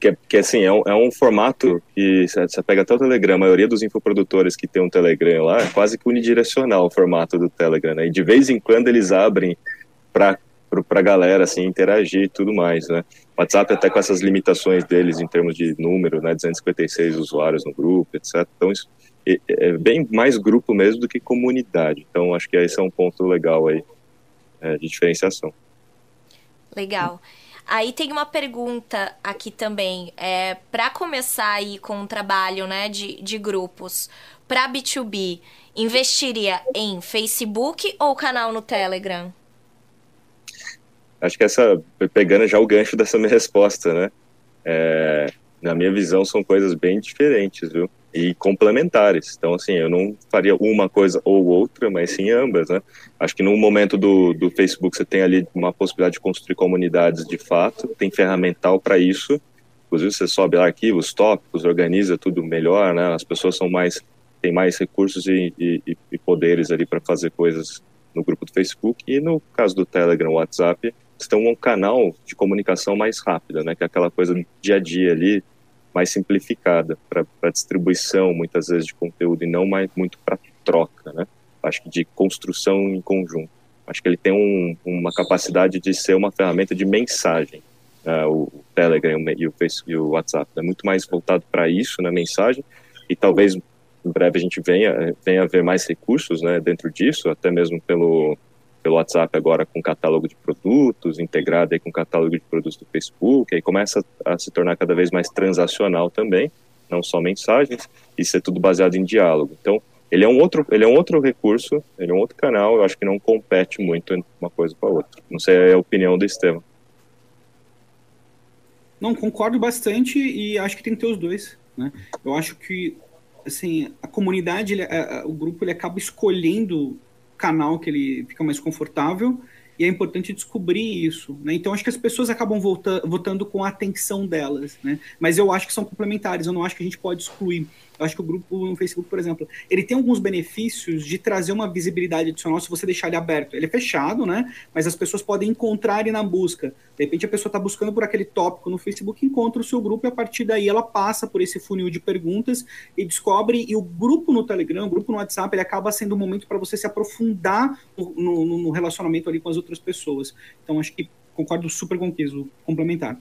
que, que assim, é um, é um formato que você pega até o Telegram, a maioria dos infoprodutores que tem um Telegram lá, é quase que unidirecional o formato do Telegram, né, e de vez em quando eles abrem para para a galera assim interagir e tudo mais, né? WhatsApp até com essas limitações deles em termos de número, né? 256 usuários no grupo, etc. Então isso é, é bem mais grupo mesmo do que comunidade. Então acho que esse é um ponto legal aí é, de diferenciação. Legal. Aí tem uma pergunta aqui também. É, para começar aí com um trabalho né, de, de grupos para B2B, investiria em Facebook ou canal no Telegram? acho que essa, pegando já o gancho dessa minha resposta, né? É, na minha visão, são coisas bem diferentes, viu? E complementares. Então, assim, eu não faria uma coisa ou outra, mas sim ambas, né? Acho que no momento do, do Facebook você tem ali uma possibilidade de construir comunidades de fato, tem ferramental para isso. Inclusive, você sobe lá arquivos, tópicos, organiza tudo melhor, né? As pessoas são mais, têm mais recursos e, e, e poderes ali para fazer coisas no grupo do Facebook. E no caso do Telegram, WhatsApp, tem um canal de comunicação mais rápida, né? Que é aquela coisa do dia a dia ali, mais simplificada para distribuição, muitas vezes, de conteúdo e não mais muito para troca, né? Acho que de construção em conjunto. Acho que ele tem um, uma capacidade de ser uma ferramenta de mensagem. Uh, o Telegram e o, Facebook, e o WhatsApp é né? muito mais voltado para isso na né, mensagem e talvez em breve a gente venha, venha a ver mais recursos né, dentro disso, até mesmo pelo, pelo WhatsApp agora com catálogo de produtos, integrado aí com catálogo de produtos do Facebook, aí começa a se tornar cada vez mais transacional também, não só mensagens, e ser tudo baseado em diálogo. Então, ele é um outro, ele é um outro recurso, ele é um outro canal, eu acho que não compete muito uma coisa com a outra. Não sei é a opinião do Estevam. Não, concordo bastante e acho que tem que ter os dois, né? Eu acho que assim, a comunidade, ele, a, a, o grupo ele acaba escolhendo canal que ele fica mais confortável e é importante descobrir isso, né? Então acho que as pessoas acabam vota votando com a atenção delas, né? Mas eu acho que são complementares, eu não acho que a gente pode excluir. Eu acho que o grupo no Facebook, por exemplo, ele tem alguns benefícios de trazer uma visibilidade adicional se você deixar ele aberto. Ele é fechado, né? Mas as pessoas podem encontrar ele na busca. De repente a pessoa está buscando por aquele tópico no Facebook, encontra o seu grupo e a partir daí ela passa por esse funil de perguntas e descobre. E o grupo no Telegram, o grupo no WhatsApp, ele acaba sendo um momento para você se aprofundar no, no, no relacionamento ali com as outras pessoas. Então acho que concordo super com o Kiso, complementar.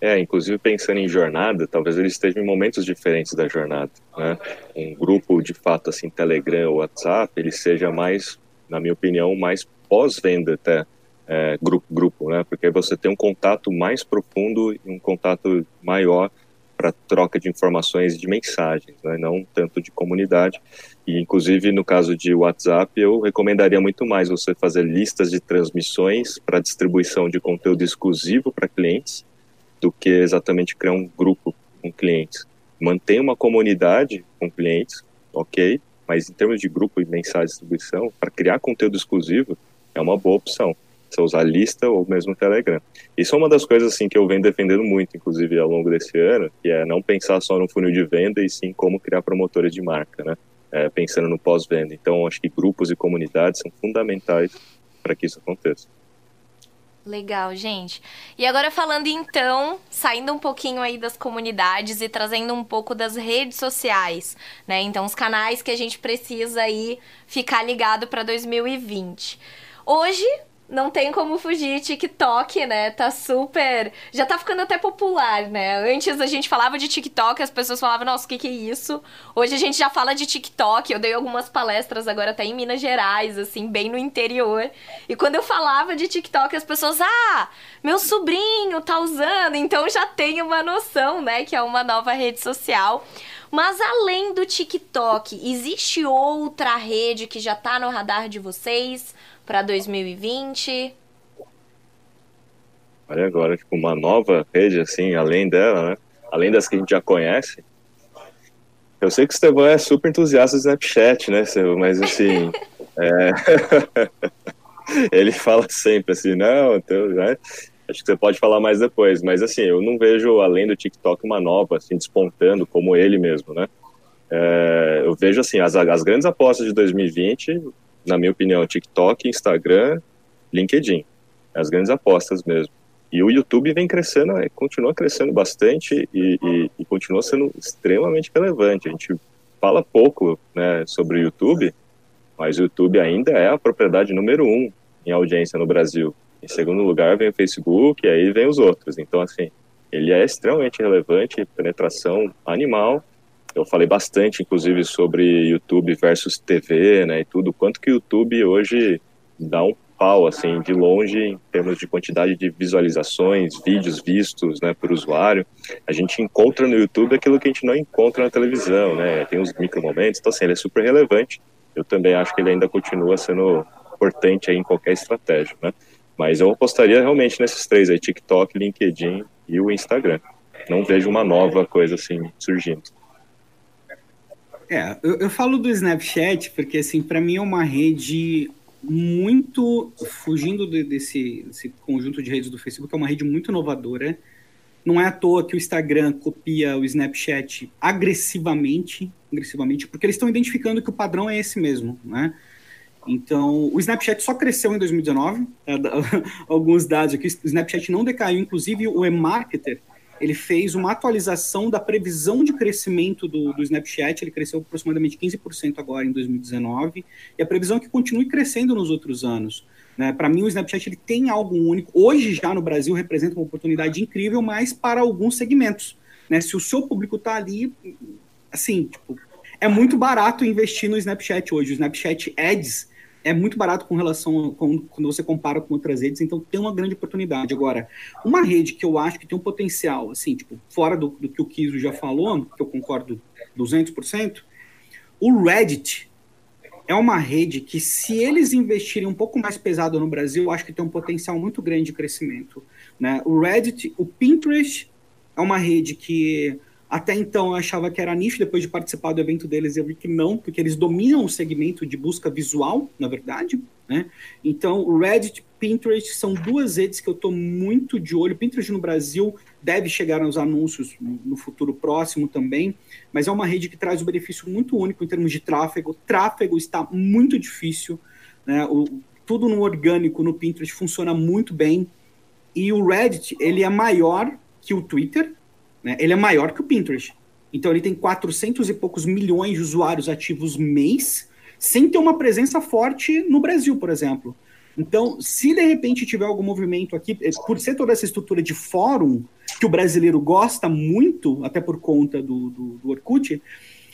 É, inclusive pensando em jornada, talvez ele esteja em momentos diferentes da jornada, né? Um grupo, de fato, assim, Telegram ou WhatsApp, ele seja mais, na minha opinião, mais pós-venda até, é, grupo, grupo, né? Porque você tem um contato mais profundo e um contato maior para troca de informações e de mensagens, né? não tanto de comunidade. E, inclusive, no caso de WhatsApp, eu recomendaria muito mais você fazer listas de transmissões para distribuição de conteúdo exclusivo para clientes, do que exatamente criar um grupo com clientes. Manter uma comunidade com clientes, ok, mas em termos de grupo e mensagem de distribuição, para criar conteúdo exclusivo, é uma boa opção. Você usar lista ou mesmo Telegram. Isso é uma das coisas assim que eu venho defendendo muito, inclusive ao longo desse ano, que é não pensar só no funil de venda e sim como criar promotores de marca, né? É, pensando no pós-venda. Então, acho que grupos e comunidades são fundamentais para que isso aconteça. Legal, gente. E agora falando então, saindo um pouquinho aí das comunidades e trazendo um pouco das redes sociais, né? Então os canais que a gente precisa aí ficar ligado para 2020. Hoje não tem como fugir, TikTok, né? Tá super. Já tá ficando até popular, né? Antes a gente falava de TikTok, as pessoas falavam, nossa, o que, que é isso? Hoje a gente já fala de TikTok. Eu dei algumas palestras agora até em Minas Gerais, assim, bem no interior. E quando eu falava de TikTok, as pessoas, ah, meu sobrinho tá usando. Então já tem uma noção, né? Que é uma nova rede social. Mas além do TikTok, existe outra rede que já tá no radar de vocês? Para 2020? Olha agora, tipo, uma nova rede, assim, além dela, né? Além das que a gente já conhece. Eu sei que o Estevão é super entusiasta do Snapchat, né, Estevão? Mas, assim, é... ele fala sempre assim, não, então, né? Acho que você pode falar mais depois, mas assim, eu não vejo, além do TikTok, uma nova, assim, despontando como ele mesmo, né? é, eu vejo assim, as, as grandes apostas de 2020, na minha opinião, TikTok, Instagram, LinkedIn. As grandes apostas mesmo. E o YouTube vem crescendo, é, continua crescendo bastante e, e, e, continua sendo extremamente relevante. A gente fala pouco né, sobre o YouTube, mas o YouTube ainda é a propriedade número um em audiência no Brasil. Em segundo lugar vem o Facebook e aí vem os outros. Então, assim, ele é extremamente relevante, penetração animal. Eu falei bastante, inclusive, sobre YouTube versus TV, né, e tudo. Quanto que o YouTube hoje dá um pau, assim, de longe, em termos de quantidade de visualizações, vídeos vistos, né, por usuário. A gente encontra no YouTube aquilo que a gente não encontra na televisão, né, tem uns micro momentos, então, assim, ele é super relevante. Eu também acho que ele ainda continua sendo importante aí em qualquer estratégia, né. Mas eu apostaria realmente nesses três aí, TikTok, LinkedIn e o Instagram. Não vejo uma nova coisa assim surgindo. É, eu, eu falo do Snapchat porque, assim, para mim é uma rede muito fugindo de, desse, desse, conjunto de redes do Facebook, é uma rede muito inovadora. Não é à toa que o Instagram copia o Snapchat agressivamente, agressivamente, porque eles estão identificando que o padrão é esse mesmo, né? Então, o Snapchat só cresceu em 2019, é, alguns dados aqui, o Snapchat não decaiu, inclusive o eMarketer, ele fez uma atualização da previsão de crescimento do, do Snapchat, ele cresceu aproximadamente 15% agora em 2019, e a previsão é que continue crescendo nos outros anos. Né? Para mim, o Snapchat ele tem algo único. Hoje, já no Brasil, representa uma oportunidade incrível, mas para alguns segmentos. Né? Se o seu público está ali, assim, tipo, é muito barato investir no Snapchat hoje. O Snapchat Ads é muito barato com relação com, quando você compara com outras redes, então tem uma grande oportunidade. Agora, uma rede que eu acho que tem um potencial, assim, tipo, fora do, do que o Kiso já falou, que eu concordo 200%, o Reddit é uma rede que, se eles investirem um pouco mais pesado no Brasil, eu acho que tem um potencial muito grande de crescimento. Né? O Reddit, o Pinterest é uma rede que até então eu achava que era nicho, depois de participar do evento deles eu vi que não, porque eles dominam o segmento de busca visual, na verdade, né? Então, o Reddit, Pinterest são duas redes que eu estou muito de olho. Pinterest no Brasil deve chegar aos anúncios no futuro próximo também, mas é uma rede que traz um benefício muito único em termos de tráfego. O tráfego está muito difícil, né? O, tudo no orgânico no Pinterest funciona muito bem. E o Reddit, ele é maior que o Twitter, né? Ele é maior que o Pinterest. Então ele tem 400 e poucos milhões de usuários ativos mês, sem ter uma presença forte no Brasil, por exemplo. Então, se de repente tiver algum movimento aqui, eh, por ser toda essa estrutura de fórum, que o brasileiro gosta muito, até por conta do, do, do Orkut,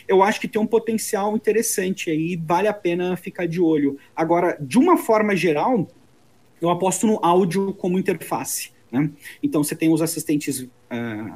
eu acho que tem um potencial interessante aí, vale a pena ficar de olho. Agora, de uma forma geral, eu aposto no áudio como interface. Né? Então você tem os assistentes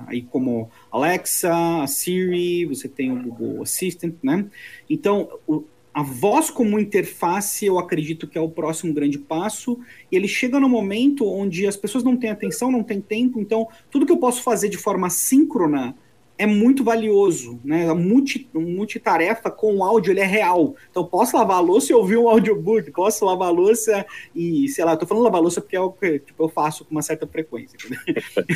aí como Alexa, a Siri, você tem o Google Assistant, né? Então o, a voz como interface eu acredito que é o próximo grande passo e ele chega no momento onde as pessoas não têm atenção, não têm tempo, então tudo que eu posso fazer de forma síncrona é muito valioso, né? A multi, multitarefa com áudio ele é real. Então posso lavar a louça e ouvir um audiobook, posso lavar a louça e, sei lá, eu tô falando lavar a louça porque é o que tipo, eu faço com uma certa frequência.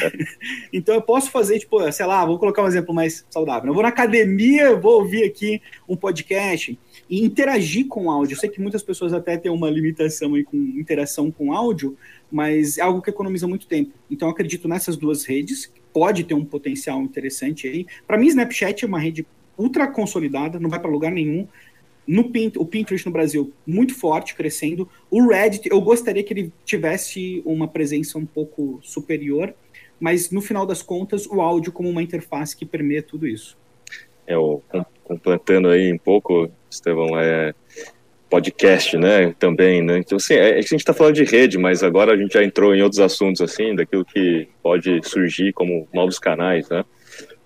então eu posso fazer, tipo, sei lá, vou colocar um exemplo mais saudável. Eu vou na academia, vou ouvir aqui um podcast e interagir com o áudio. Eu sei que muitas pessoas até têm uma limitação aí com interação com áudio, mas é algo que economiza muito tempo. Então eu acredito nessas duas redes, pode ter um potencial interessante aí. Para mim, Snapchat é uma rede ultra consolidada, não vai para lugar nenhum. No Pint, o Pinterest no Brasil muito forte, crescendo. O Reddit, eu gostaria que ele tivesse uma presença um pouco superior, mas no final das contas, o áudio como uma interface que permeia tudo isso. É, o, completando aí um pouco, Estevão, é, podcast, né, também, né, então assim, é, a gente está falando de rede, mas agora a gente já entrou em outros assuntos, assim, daquilo que pode surgir como novos canais, né,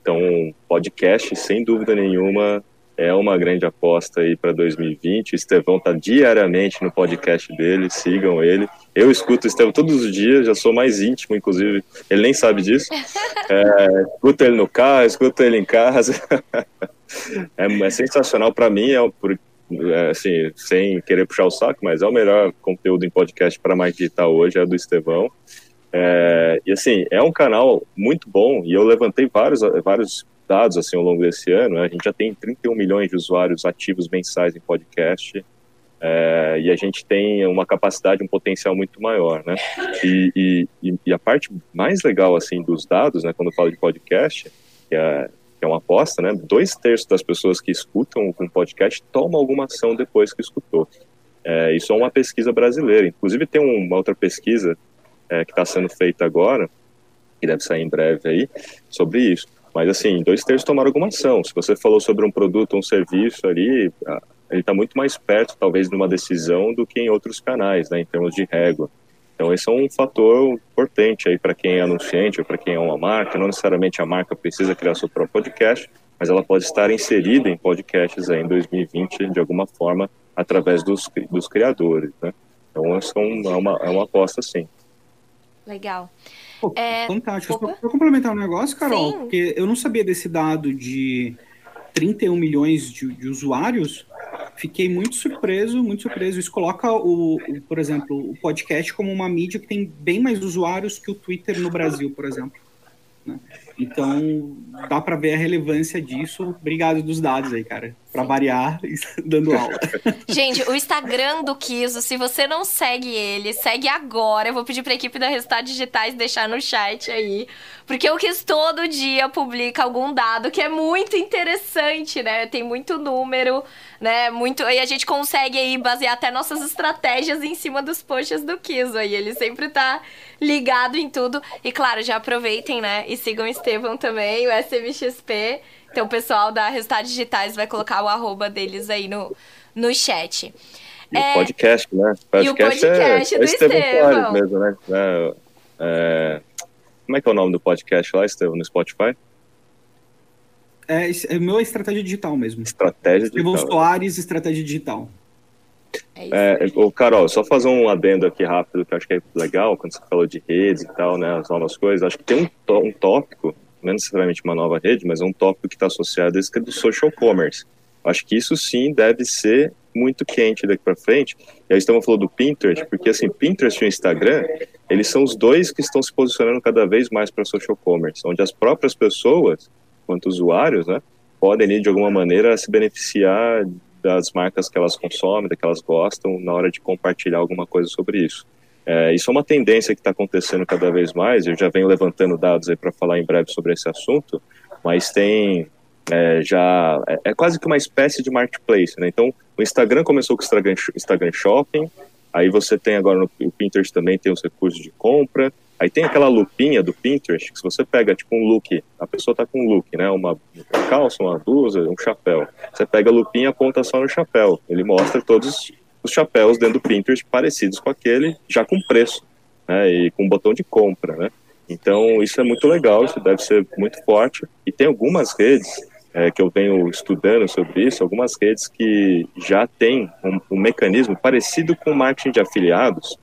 então podcast, sem dúvida nenhuma, é uma grande aposta aí para 2020, o Estevão tá diariamente no podcast dele, sigam ele, eu escuto o Estevão todos os dias, já sou mais íntimo, inclusive, ele nem sabe disso, é, escuto ele no carro, escuto ele em casa, é, é sensacional para mim, é, por, é, assim, sem querer puxar o saco, mas é o melhor conteúdo em podcast para mais digital hoje, é do Estevão. É, e assim, é um canal muito bom, e eu levantei vários, vários dados assim ao longo desse ano, né? a gente já tem 31 milhões de usuários ativos mensais em podcast, é, e a gente tem uma capacidade, um potencial muito maior, né? E, e, e, a parte mais legal, assim, dos dados, né, quando eu falo de podcast, que é, é uma aposta, né? Dois terços das pessoas que escutam um podcast tomam alguma ação depois que escutou. É, isso é uma pesquisa brasileira. Inclusive tem uma outra pesquisa é, que está sendo feita agora, que deve sair em breve aí, sobre isso. Mas assim, dois terços tomaram alguma ação. Se você falou sobre um produto, um serviço ali, ele está muito mais perto, talvez, de uma decisão do que em outros canais, né, em termos de régua. Então, esse é um fator importante aí para quem é anunciante ou para quem é uma marca. Não necessariamente a marca precisa criar seu próprio podcast, mas ela pode estar inserida em podcasts aí em 2020 de alguma forma através dos, dos criadores, né? Então, essa é uma, é uma aposta, sim. Legal. Pô, é... Fantástico. Para complementar um negócio, Carol, sim. porque eu não sabia desse dado de 31 milhões de, de usuários, fiquei muito surpreso, muito surpreso. Isso coloca, o, o, por exemplo, o podcast como uma mídia que tem bem mais usuários que o Twitter no Brasil, por exemplo. Né? Então, dá para ver a relevância disso. Obrigado dos dados aí, cara. Para variar, dando aula. Gente, o Instagram do Kiso, se você não segue ele, segue agora. Eu vou pedir para a equipe da Resultados Digitais deixar no chat aí. Porque o Kiso todo dia publica algum dado que é muito interessante, né? Tem muito número, né? Muito. E a gente consegue aí basear até nossas estratégias em cima dos posts do Kiso aí. Ele sempre tá ligado em tudo. E claro, já aproveitem, né? E sigam o Estevão também, o SMXP. Então o pessoal da Resultados Digitais vai colocar o arroba deles aí no, no chat. E é... o podcast, né? Podcast e o podcast é, do é Estevão. mesmo, né? É, é... Como é que é o nome do podcast lá, Estevão, no Spotify? É, é meu é estratégia digital mesmo. Estratégia digital. Estevão Soares, estratégia digital. É, o Carol, só fazer um adendo aqui rápido, que eu acho que é legal, quando você falou de redes e tal, né, as novas coisas, acho que tem um, um tópico, não é necessariamente uma nova rede, mas é um tópico que está associado a esse que é do social commerce. Acho que isso sim deve ser muito quente daqui para frente. E aí estamos falando do Pinterest, porque assim, Pinterest e o Instagram, eles são os dois que estão se posicionando cada vez mais para social commerce, onde as próprias pessoas, quanto usuários, né, podem de alguma maneira se beneficiar das marcas que elas consomem, que elas gostam, na hora de compartilhar alguma coisa sobre isso. É, isso é uma tendência que está acontecendo cada vez mais. Eu já venho levantando dados aí para falar em breve sobre esse assunto, mas tem é, já é, é, quase que uma espécie de marketplace, né? Então, o Instagram começou com o Instagram, Instagram Shopping, aí você tem agora no o Pinterest também tem os recursos de compra, Aí tem aquela lupinha do Pinterest, que se você pega tipo um look, a pessoa tá com um look, né? Uma calça, uma blusa, um chapéu. Você pega a lupinha e aponta só no chapéu. Ele mostra todos os chapéus dentro do Pinterest parecidos com aquele, já com preço, né? E com botão de compra, né? Então isso é muito legal, isso deve ser muito forte. E tem algumas redes é, que eu venho estudando sobre isso, algumas redes que já têm um, um mecanismo parecido com o marketing de afiliados,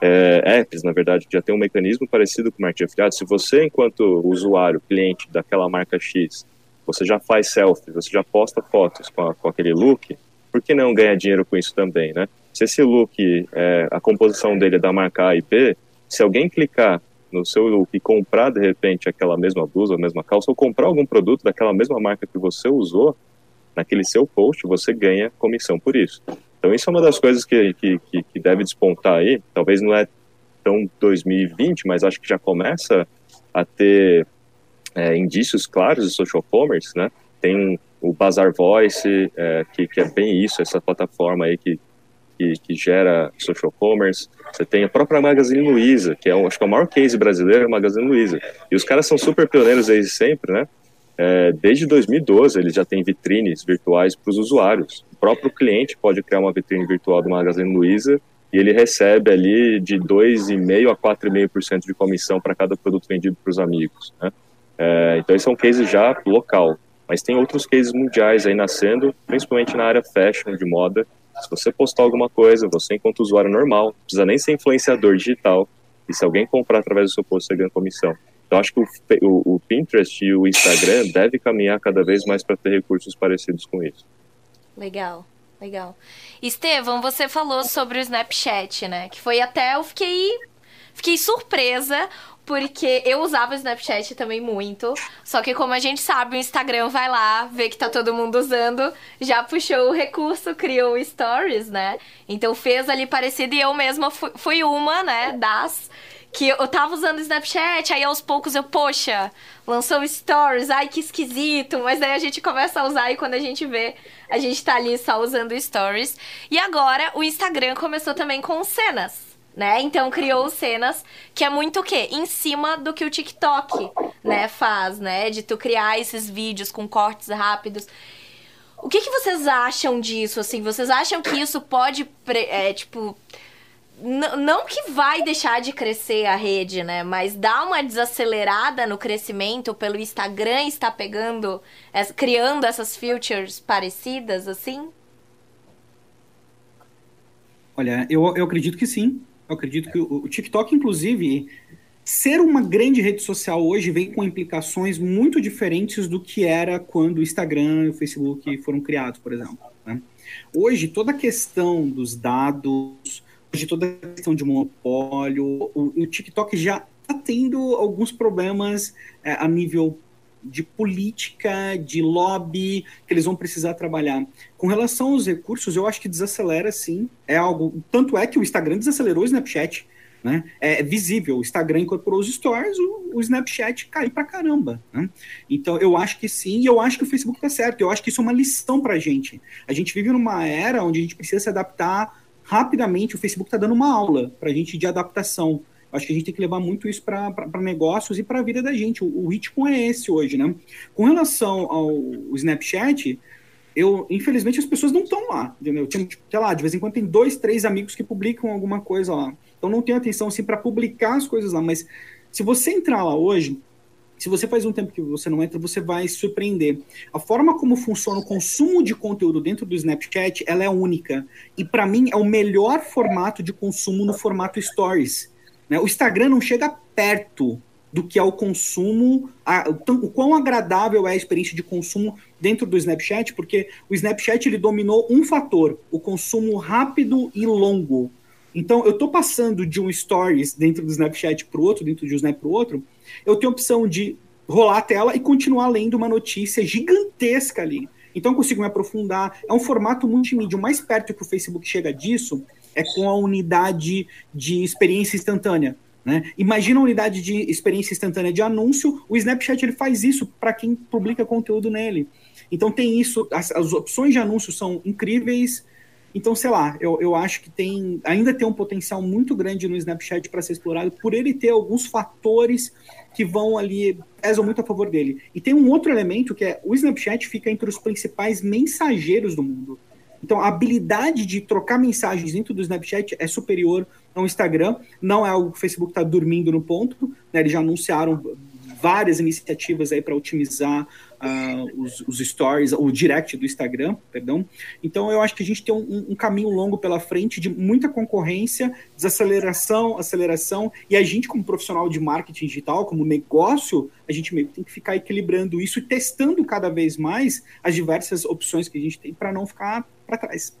é, apps, na verdade, já tem um mecanismo parecido com o marketing de afiliados. Se você, enquanto usuário, cliente daquela marca X, você já faz selfies, você já posta fotos com, a, com aquele look, por que não ganhar dinheiro com isso também, né? Se esse look, é, a composição dele é da marca A e B, se alguém clicar no seu look e comprar, de repente, aquela mesma blusa, a mesma calça, ou comprar algum produto daquela mesma marca que você usou, naquele seu post, você ganha comissão por isso. Então isso é uma das coisas que, que, que deve despontar aí, talvez não é tão 2020, mas acho que já começa a ter é, indícios claros de social commerce, né? Tem o Bazar Voice, é, que, que é bem isso, essa plataforma aí que, que, que, gera social commerce. Você tem a própria Magazine Luiza, que é acho que é o maior case brasileiro, a Magazine Luiza. E os caras são super pioneiros desde sempre, né? É, desde 2012 eles já têm vitrines virtuais para os usuários. O próprio cliente pode criar uma vitrine virtual do Magazine Luiza e ele recebe ali de 2,5% a 4,5% de comissão para cada produto vendido para os amigos. Né? É, então esse é um case já local, mas tem outros cases mundiais aí nascendo, principalmente na área fashion, de moda. Se você postar alguma coisa, você enquanto usuário normal, não precisa nem ser influenciador digital, e se alguém comprar através do seu post, você ganha comissão. Então, acho que o, o, o Pinterest e o Instagram devem caminhar cada vez mais para ter recursos parecidos com isso. Legal, legal. Estevão, você falou sobre o Snapchat, né? Que foi até eu fiquei fiquei surpresa porque eu usava o Snapchat também muito. Só que como a gente sabe, o Instagram vai lá, vê que tá todo mundo usando, já puxou o recurso, criou stories, né? Então fez ali parecido e eu mesma fui uma, né, das que eu tava usando o Snapchat, aí aos poucos eu, poxa, lançou stories, ai que esquisito, mas daí a gente começa a usar e quando a gente vê, a gente tá ali só usando stories. E agora o Instagram começou também com cenas né? Então criou cenas que é muito o quê? Em cima do que o TikTok, né, faz, né? De tu criar esses vídeos com cortes rápidos. O que, que vocês acham disso, assim? Vocês acham que isso pode, é, tipo... não que vai deixar de crescer a rede, né? Mas dá uma desacelerada no crescimento pelo Instagram estar pegando, criando essas features parecidas, assim? Olha, eu, eu acredito que sim. Eu acredito que o, TikTok, inclusive, ser uma grande rede social hoje vem com implicações muito diferentes do que era quando o Instagram e o Facebook foram criados, por exemplo. Né? Hoje, toda a questão dos dados, hoje toda a questão de monopólio, o, o TikTok já está tendo alguns problemas é, a nível de política, de lobby, que eles vão precisar trabalhar. Com relação aos recursos, eu acho que desacelera sim. É algo. Tanto é que o Instagram desacelerou o Snapchat. Né? É visível, o Instagram incorporou os stories, o, o Snapchat caiu pra caramba. Né? Então eu acho que sim, e eu acho que o Facebook tá certo. Eu acho que isso é uma lição pra gente. A gente vive numa era onde a gente precisa se adaptar rapidamente. O Facebook tá dando uma aula pra gente de adaptação. Acho que a gente tem que levar muito isso para negócios e para a vida da gente. O, o, ritmo é esse hoje, né? Com relação ao Snapchat, eu, infelizmente, as pessoas não estão lá, entendeu? Tinha, tipo, sei lá, de vez em quando tem dois, três amigos que publicam alguma coisa lá. Então não tenho atenção, assim, para publicar as coisas lá. Mas se você entrar lá hoje, se você faz um tempo que você não entra, você vai surpreender. A forma como funciona o consumo de conteúdo dentro do Snapchat, ela é única. E para mim é o melhor formato de consumo no formato Stories. Né? O Instagram não chega perto do que é o consumo, a, o quão agradável é a experiência de consumo dentro do Snapchat, porque o Snapchat ele dominou um fator, o consumo rápido e longo. Então, eu estou passando de um Stories dentro do Snapchat para o outro, dentro de um Snap para o outro, eu tenho a opção de rolar a tela e continuar lendo uma notícia gigantesca ali. Então, eu consigo me aprofundar. É um formato multimídia. O mais perto que o Facebook chega disso é com a unidade de experiência instantânea. Né? Imagina a unidade de experiência instantânea de anúncio, o Snapchat ele faz isso para quem publica conteúdo nele. Então tem isso, as, as, opções de anúncio são incríveis. Então, sei lá, eu, eu acho que tem ainda tem um potencial muito grande no Snapchat para ser explorado, por ele ter alguns fatores que vão ali, pesam muito a favor dele. E tem um outro elemento que é o Snapchat fica entre os principais mensageiros do mundo. Então, a habilidade de trocar mensagens dentro do Snapchat é superior ao Instagram. Não é algo que o Facebook está dormindo no ponto. Né? Eles já anunciaram várias iniciativas aí para otimizar uh, os, os, stories, o direct do Instagram, perdão. Então eu acho que a gente tem um, um, caminho longo pela frente de muita concorrência, desaceleração, aceleração, e a gente, como profissional de marketing digital, como negócio, a gente meio que tem que ficar equilibrando isso e testando cada vez mais as diversas opções que a gente tem para não ficar para trás.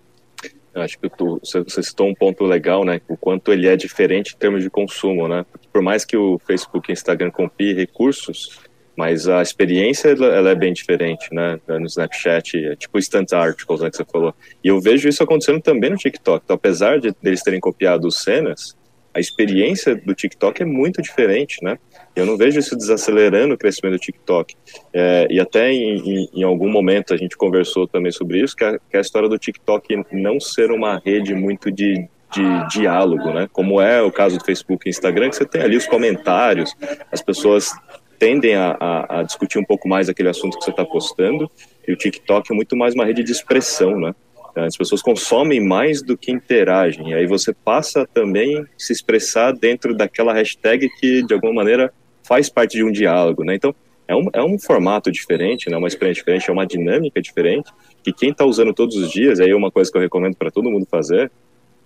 Eu acho que tu, você citou um ponto legal, né? O quanto ele é diferente em termos de consumo, né? Por mais que o Facebook e o Instagram compiem recursos, mas a experiência ela, é bem diferente, né? No Snapchat, é tipo instant articles, né, que você falou. E eu vejo isso acontecendo também no TikTok. Então, apesar de eles terem copiado cenas, a experiência do TikTok é muito diferente, né? Eu não vejo isso desacelerando o crescimento do TikTok. É, e até em, em, algum momento a gente conversou também sobre isso, que é, que a história do TikTok não ser uma rede muito de, de diálogo, né? Como é o caso do Facebook e Instagram, que você tem ali os comentários, as pessoas tendem a, a, a discutir um pouco mais aquele assunto que você está postando, e o TikTok é muito mais uma rede de expressão, né? As pessoas consomem mais do que interagem. E aí você passa também a se expressar dentro daquela hashtag que, de alguma maneira, faz parte de um diálogo, né? Então, é um, é um formato diferente, né? Uma experiência diferente, é uma dinâmica diferente, que quem está usando todos os dias, aí é uma coisa que eu recomendo para todo mundo fazer,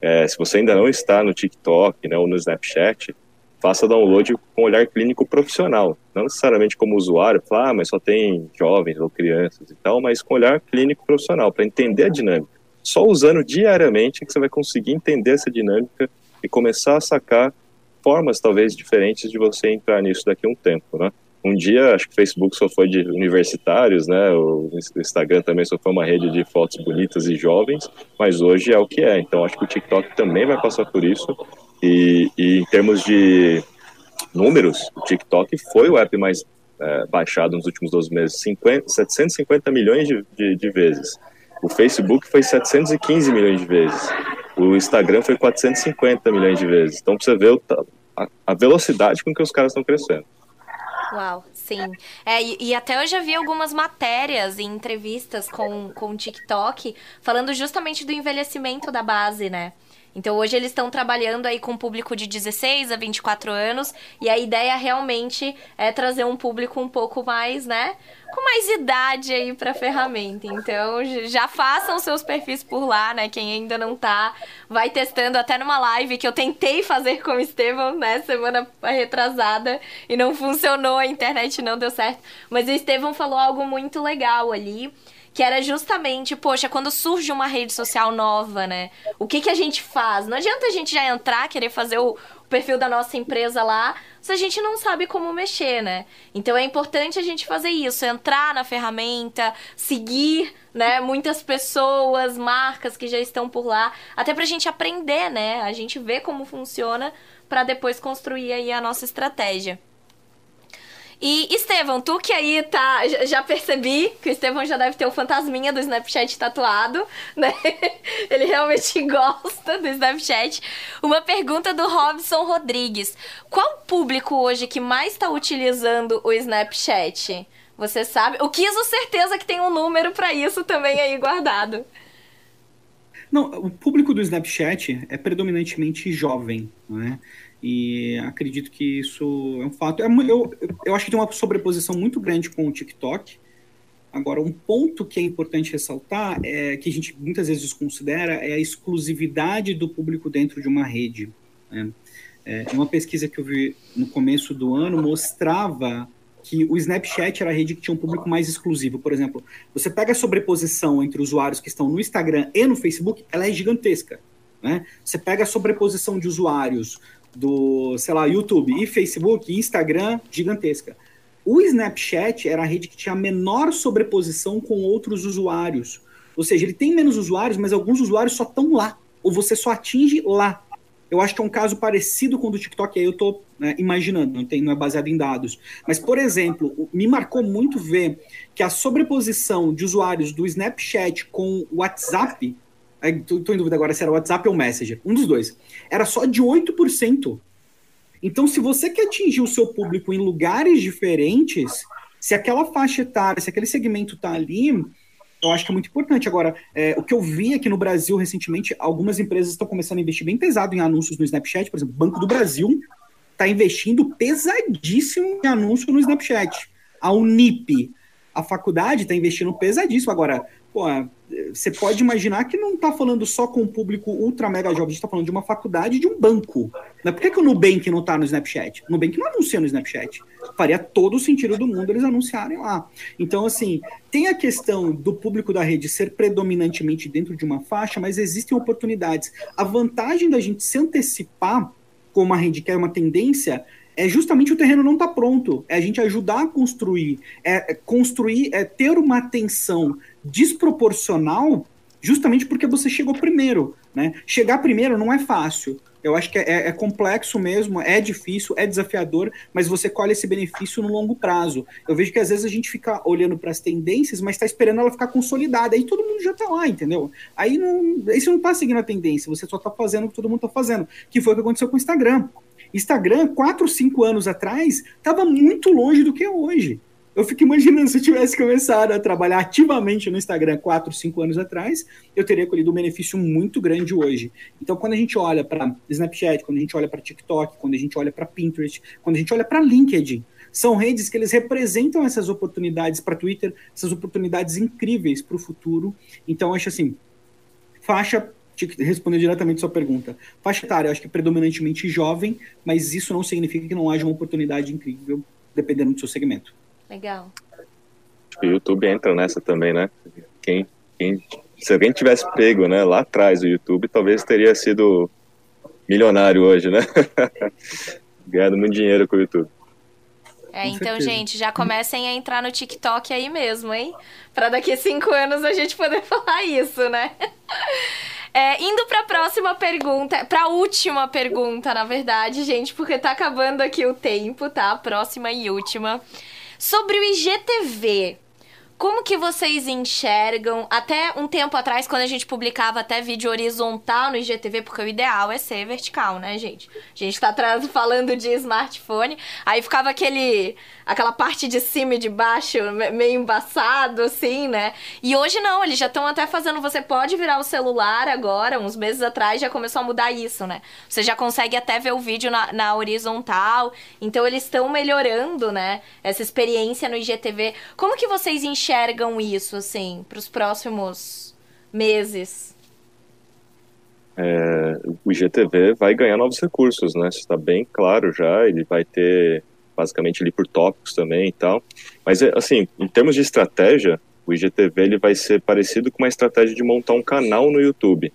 é, se você ainda não está no TikTok, né, ou no Snapchat, faça download com olhar clínico profissional, não necessariamente como usuário, falar, ah, mas só tem jovens ou crianças e tal, mas com olhar clínico profissional, para entender a dinâmica. Só usando diariamente que você vai conseguir entender essa dinâmica e começar a sacar formas talvez diferentes de você entrar nisso daqui a um tempo, né? Um dia, acho que o Facebook só foi de universitários, né? O Instagram também só foi uma rede de fotos bonitas e jovens, mas hoje é o que é. Então, acho que o TikTok também vai passar por isso. E, e em termos de números, o TikTok foi o app mais é, baixado nos últimos 12 meses, 50, 750 milhões de, de, de vezes. O Facebook foi 715 milhões de vezes. O Instagram foi 450 milhões de vezes. Então, você vê a, a velocidade com que os caras estão crescendo. Uau, sim. É, e, e, até eu já vi algumas matérias e entrevistas com, com o TikTok falando justamente do envelhecimento da base, né? Então hoje eles estão trabalhando aí com um público de 16 a 24 anos e a ideia realmente é trazer um público um pouco mais, né, com mais idade aí para ferramenta. Então já façam seus perfis por lá, né? Quem ainda não tá, vai testando até numa live que eu tentei fazer com o Estevão, né, semana retrasada e não funcionou, a internet não deu certo, mas o Estevão falou algo muito legal ali que era justamente, poxa, quando surge uma rede social nova, né? O que, que a gente faz? Não adianta a gente já entrar, querer fazer o, o perfil da nossa empresa lá, se a gente não sabe como mexer, né? Então é importante a gente fazer isso, entrar na ferramenta, seguir, né, muitas pessoas, marcas que já estão por lá, até pra gente aprender, né? A gente ver como funciona para depois construir aí a nossa estratégia. E, Estevão, tu que aí tá. Já percebi que o Estevão já deve ter o fantasminha do Snapchat tatuado, né? Ele realmente gosta do Snapchat. Uma pergunta do Robson Rodrigues: Qual público hoje que mais está utilizando o Snapchat? Você sabe? O Kiso, certeza que tem um número para isso também aí guardado. Não, o público do Snapchat é predominantemente jovem, né? E acredito que isso é um fato. É eu, eu acho que tem uma sobreposição muito grande com o TikTok. Agora, um ponto que é importante ressaltar, é que a gente muitas vezes desconsidera, é a exclusividade do público dentro de uma rede. Né? É, uma pesquisa que eu vi no começo do ano mostrava que o Snapchat era a rede que tinha um público mais exclusivo. Por exemplo, você pega a sobreposição entre usuários que estão no Instagram e no Facebook, ela é gigantesca. Né? Você pega a sobreposição de usuários do, sei lá, YouTube e Facebook, Instagram, gigantesca. O Snapchat era a rede que tinha menor sobreposição com outros usuários. Ou seja, ele tem menos usuários, mas alguns usuários só estão lá. Ou você só atinge lá. Eu acho que é um caso parecido com o do TikTok, aí eu estou né, imaginando, não, tem, não é baseado em dados. Mas, por exemplo, me marcou muito ver que a sobreposição de usuários do Snapchat com o WhatsApp Estou em dúvida agora se era WhatsApp ou Messenger. Um dos dois. Era só de 8%. Então, se você quer atingir o seu público em lugares diferentes, se aquela faixa etária, se aquele segmento está ali, eu acho que é muito importante. Agora, é, o que eu vi aqui no Brasil recentemente, algumas empresas estão começando a investir bem pesado em anúncios no Snapchat. Por exemplo, Banco do Brasil está investindo pesadíssimo em anúncio no Snapchat. A Unip, a faculdade está investindo pesadíssimo. Agora, pô, você pode imaginar que não está falando só com o público ultra mega jovem, a gente está falando de uma faculdade de um banco. Por que, que o Nubank não está no Snapchat? O Nubank não anuncia no Snapchat. Faria todo o sentido do mundo eles anunciarem lá. Então, assim, tem a questão do público da rede ser predominantemente dentro de uma faixa, mas existem oportunidades. A vantagem da gente se antecipar com uma rede que é uma tendência é justamente o terreno não está pronto. É a gente ajudar a construir, é, é construir, é ter uma atenção desproporcional, justamente porque você chegou primeiro. Né? Chegar primeiro não é fácil. Eu acho que é, é, complexo mesmo, é difícil, é desafiador, mas você colhe esse benefício no longo prazo. Eu vejo que às vezes a gente fica olhando para as tendências, mas está esperando ela ficar consolidada. Aí todo mundo já está lá, entendeu? Aí, não, aí você não está seguindo a tendência, você só está fazendo o que todo mundo está fazendo, que foi o que aconteceu com o Instagram. Instagram, 4, 5 anos atrás, estava muito longe do que é hoje. Eu fico imaginando se eu tivesse começado a trabalhar ativamente no Instagram 4, 5 anos atrás, eu teria colhido um benefício muito grande hoje. Então, quando a gente olha para Snapchat, quando a gente olha para TikTok, quando a gente olha para Pinterest, quando a gente olha para LinkedIn, são redes que eles representam essas oportunidades para Twitter, essas oportunidades incríveis para o futuro. Então, acho assim, faixa responder diretamente sua pergunta. Faixa etária, acho que predominantemente jovem, mas isso não significa que não haja uma oportunidade incrível, dependendo do seu segmento. Legal. O YouTube entra nessa também, né? Quem, quem, se alguém tivesse pego, né, lá atrás o YouTube, talvez teria sido milionário hoje, né? Ganhando muito dinheiro com o YouTube. É, então, gente, já comecem a entrar no TikTok aí mesmo, hein? Pra daqui a cinco anos a gente poder falar isso, né? É, indo para a próxima pergunta, para a última pergunta, na verdade, gente, porque tá acabando aqui o tempo, tá? Próxima e última. Sobre o IGTV. Como que vocês enxergam? Até um tempo atrás, quando a gente publicava até vídeo horizontal no IGTV, porque o ideal é ser vertical, né, gente? A gente tá falando de smartphone, aí ficava aquele aquela parte de cima e de baixo meio embaçado, assim, né? E hoje não, eles já estão até fazendo. Você pode virar o celular agora, uns meses atrás já começou a mudar isso, né? Você já consegue até ver o vídeo na, na horizontal. Então eles estão melhorando, né? Essa experiência no IGTV. Como que vocês enxergam? Enxergam isso, assim, para os próximos meses? É, o IGTV vai ganhar novos recursos, né? Está bem claro já. Ele vai ter basicamente ali por tópicos também e tal. Mas é, assim, em termos de estratégia, o IGTV ele vai ser parecido com uma estratégia de montar um canal no YouTube.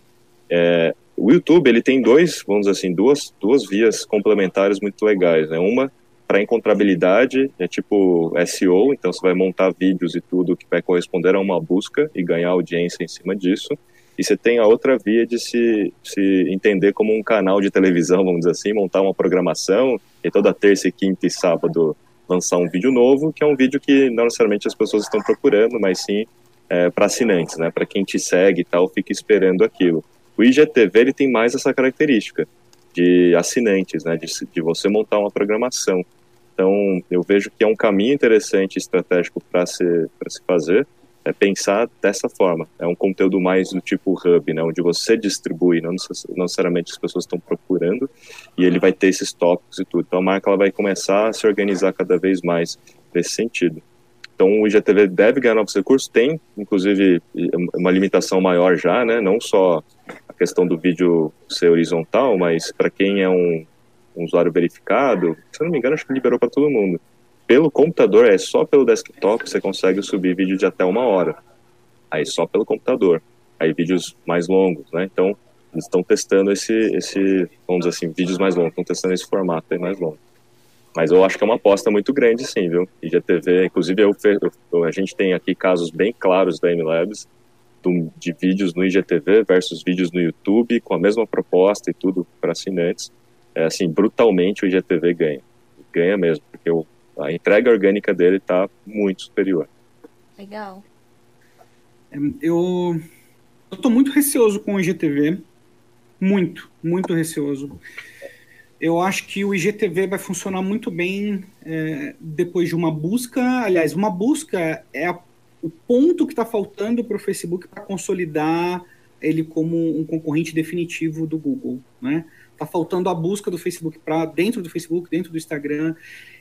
É, o YouTube ele tem dois, vamos dizer assim, duas, duas vias complementares muito legais. Né? Uma para encontrabilidade, é tipo SEO, então você vai montar vídeos e tudo que vai corresponder a uma busca e ganhar audiência em cima disso. E você tem a outra via de se, se entender como um canal de televisão, vamos dizer assim, montar uma programação e toda terça, quinta e sábado lançar um vídeo novo, que é um vídeo que não necessariamente as pessoas estão procurando, mas sim é, para assinantes, né? Para quem te segue e tal, fica esperando aquilo. O IGTV ele tem mais essa característica de assinantes, né? De, de você montar uma programação. Então, eu vejo que é um caminho interessante estratégico para se, se fazer, é pensar dessa forma. É um conteúdo mais do tipo hub, né, onde você distribui, não necessariamente as pessoas estão procurando, e ele vai ter esses tópicos e tudo. Então, a marca ela vai começar a se organizar cada vez mais nesse sentido. Então, o IGTV deve ganhar novos recursos, tem, inclusive, uma limitação maior já, né, não só questão do vídeo ser horizontal, mas para quem é um um usuário verificado, se eu não me engano, acho que liberou para todo mundo. Pelo computador, é só pelo desktop você consegue subir vídeo de até uma hora. Aí só pelo computador. Aí vídeos mais longos, né? Então, eles estão testando esse, esse, vamos dizer assim, vídeos mais longos, estão testando esse formato aí mais longo. Mas eu acho que é uma aposta muito grande, sim, viu? IGTV, inclusive, eu, eu, a gente tem aqui casos bem claros da MLabs, de vídeos no IGTV versus vídeos no YouTube, com a mesma proposta e tudo para assinantes é, assim, brutalmente o IGTV ganha. Ganha mesmo, porque o, a entrega orgânica dele está muito superior. Legal. É, eu estou muito receoso com o IGTV. Muito, muito receoso. Eu acho que o IGTV vai funcionar muito bem é, depois de uma busca. Aliás, uma busca é a, o ponto que está faltando para o Facebook para consolidar ele como um concorrente definitivo do Google, né? Tá faltando a busca do Facebook para dentro do Facebook, dentro do Instagram.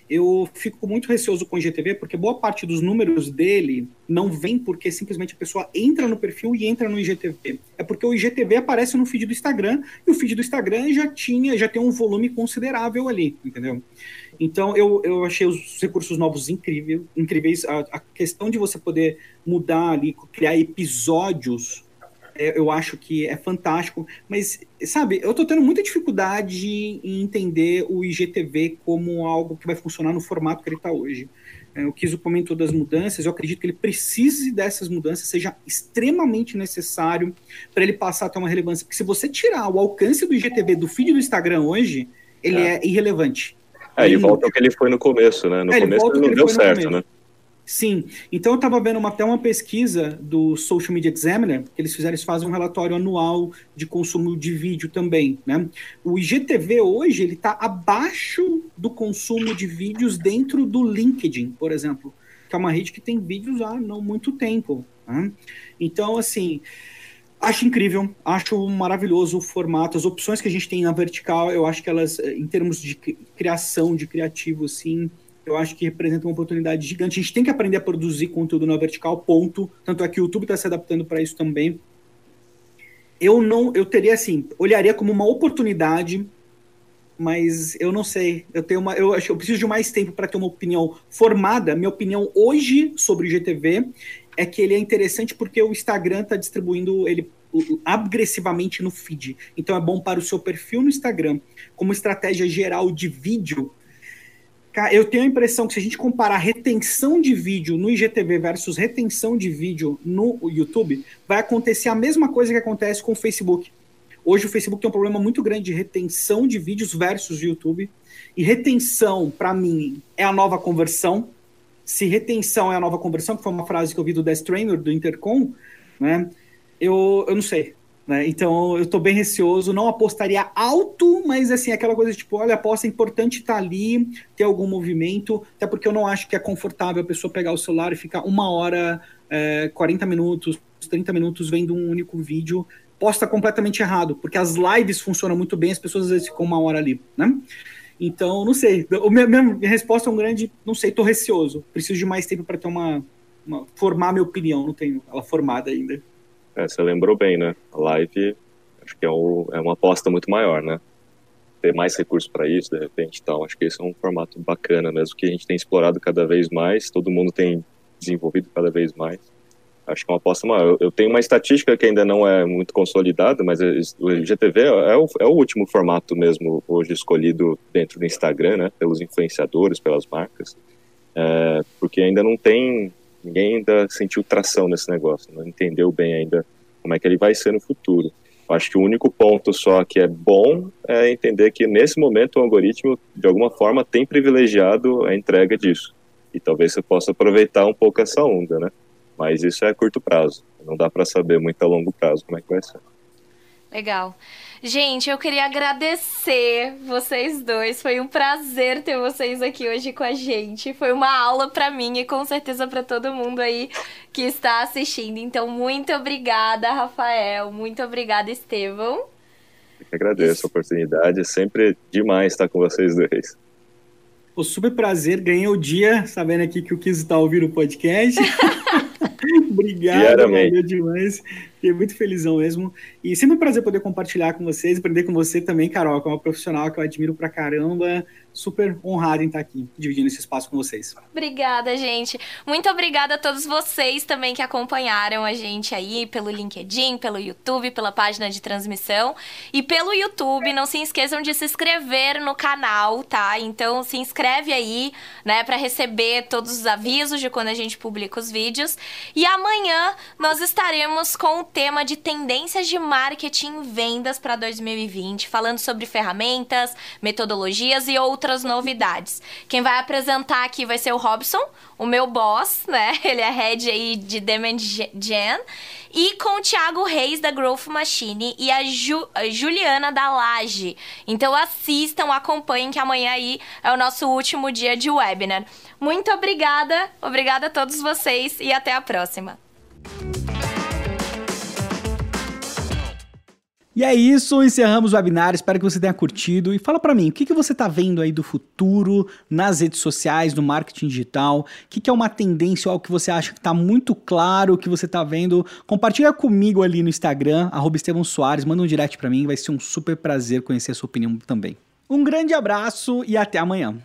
Eu fico muito receoso com o IGTV, porque boa parte dos números dele não vem porque simplesmente a pessoa entra no perfil e entra no IGTV. É porque o IGTV aparece no feed do Instagram e o feed do Instagram já tinha, já tem um volume considerável ali, entendeu? Então eu, eu achei os recursos novos incrível, incríveis. A, a questão de você poder mudar ali, criar episódios eu acho que é fantástico, mas, sabe, eu tô tendo muita dificuldade em entender o IGTV como algo que vai funcionar no formato que ele está hoje. É, o Kiso comentou das mudanças, eu acredito que ele precise dessas mudanças, seja extremamente necessário para ele passar a ter uma relevância. Porque se você tirar o alcance do IGTV do feed do Instagram hoje, ele é, é irrelevante. É, ele, ele volta ao que ele foi no começo, né? No é, começo ele, ele não deu certo, né? Sim. Então eu estava vendo uma, até uma pesquisa do Social Media Examiner, que eles fizeram, eles fazem um relatório anual de consumo de vídeo também, né? O IGTV hoje, ele está abaixo do consumo de vídeos dentro do LinkedIn, por exemplo, que é uma rede que tem vídeos há não muito tempo. Né? Então, assim, acho incrível, acho maravilhoso o formato, as opções que a gente tem na vertical, eu acho que elas, em termos de criação, de criativo, assim, eu acho que representa uma oportunidade gigante. A gente tem que aprender a produzir conteúdo na vertical, ponto. Tanto é que o YouTube está se adaptando para isso também. Eu não, eu teria assim, olharia como uma oportunidade, mas eu não sei. Eu tenho uma, eu acho, eu preciso de mais tempo para ter uma opinião formada. Minha opinião hoje sobre o GTV é que ele é interessante porque o Instagram está distribuindo ele agressivamente no feed. Então é bom para o seu perfil no Instagram, como estratégia geral de vídeo. Eu tenho a impressão que se a gente comparar retenção de vídeo no IGTV versus retenção de vídeo no YouTube, vai acontecer a mesma coisa que acontece com o Facebook. Hoje o Facebook tem um problema muito grande de retenção de vídeos versus YouTube. E retenção, para mim, é a nova conversão. Se retenção é a nova conversão, que foi uma frase que eu vi do Death Trainer, do Intercom, né? Eu, eu não sei. Né? Então eu estou bem receoso, não apostaria alto, mas assim, aquela coisa tipo, olha, aposta é importante estar tá ali, ter algum movimento, até porque eu não acho que é confortável a pessoa pegar o celular e ficar uma hora, é, 40 minutos, 30 minutos vendo um único vídeo, posta completamente errado, porque as lives funcionam muito bem, as pessoas às vezes ficam uma hora ali, né? Então, não sei. O minha, minha resposta é um grande, não sei, tô receoso. Preciso de mais tempo para ter uma, uma, formar minha opinião, não tenho ela formada ainda. É, você lembrou bem, né? A live, acho que é, um, é uma aposta muito maior, né? Ter mais recursos para isso, de repente, então, acho que esse é um formato bacana mesmo que a gente tem explorado cada vez mais, todo mundo tem desenvolvido cada vez mais acho que é uma aposta maior. Eu tenho uma estatística que ainda não é muito consolidada, mas o IGTV é o, é o último formato mesmo hoje escolhido dentro do Instagram, né, pelos influenciadores, pelas marcas, é, porque ainda não tem, ninguém ainda sentiu tração nesse negócio, não entendeu bem ainda como é que ele vai ser no futuro. Eu acho que o único ponto só que é bom é entender que nesse momento o algoritmo, de alguma forma, tem privilegiado a entrega disso. E talvez você possa aproveitar um pouco essa onda, né? Mas isso é curto prazo. Não dá para saber muito a longo prazo como é que vai ser. Legal. Gente, eu queria agradecer vocês dois. Foi um prazer ter vocês aqui hoje com a gente. Foi uma aula para mim e com certeza para todo mundo aí que está assistindo. Então, muito obrigada, Rafael. Muito obrigada, Estevão. Eu que agradeço a oportunidade. É sempre demais estar com vocês dois. O super prazer. Ganhei o dia sabendo aqui que o Kiz está ouvindo o podcast. Obrigado, valeu demais. Fiquei muito felizão mesmo. E sempre um prazer poder compartilhar com vocês, aprender com você também, Carol, que é uma profissional que eu admiro pra caramba super honrado em estar aqui, dividindo esse espaço com vocês. Obrigada, gente. Muito obrigada a todos vocês também que acompanharam a gente aí pelo LinkedIn, pelo YouTube, pela página de transmissão e pelo YouTube. Não se esqueçam de se inscrever no canal, tá? Então se inscreve aí, né, para receber todos os avisos de quando a gente publica os vídeos. E amanhã nós estaremos com o tema de tendências de marketing e vendas para 2020, falando sobre ferramentas, metodologias e outras novidades. Quem vai apresentar aqui vai ser o Robson, o meu boss, né? Ele é head aí de Demand Gen. E com o Thiago Reis da Growth Machine e a, Ju, a Juliana da Laje. Então assistam, acompanhem que amanhã aí é o nosso último dia de webinar. Muito obrigada, obrigada a todos vocês e até a próxima. E é isso, encerramos o webinar, espero que você tenha curtido. E fala para mim, o que, que você está vendo aí do futuro nas redes sociais, no marketing digital? O que, que é uma tendência ou algo que você acha que está muito claro, que você está vendo? Compartilha comigo ali no Instagram, arroba Soares, manda um direct para mim, vai ser um super prazer conhecer a sua opinião também. Um grande abraço e até amanhã.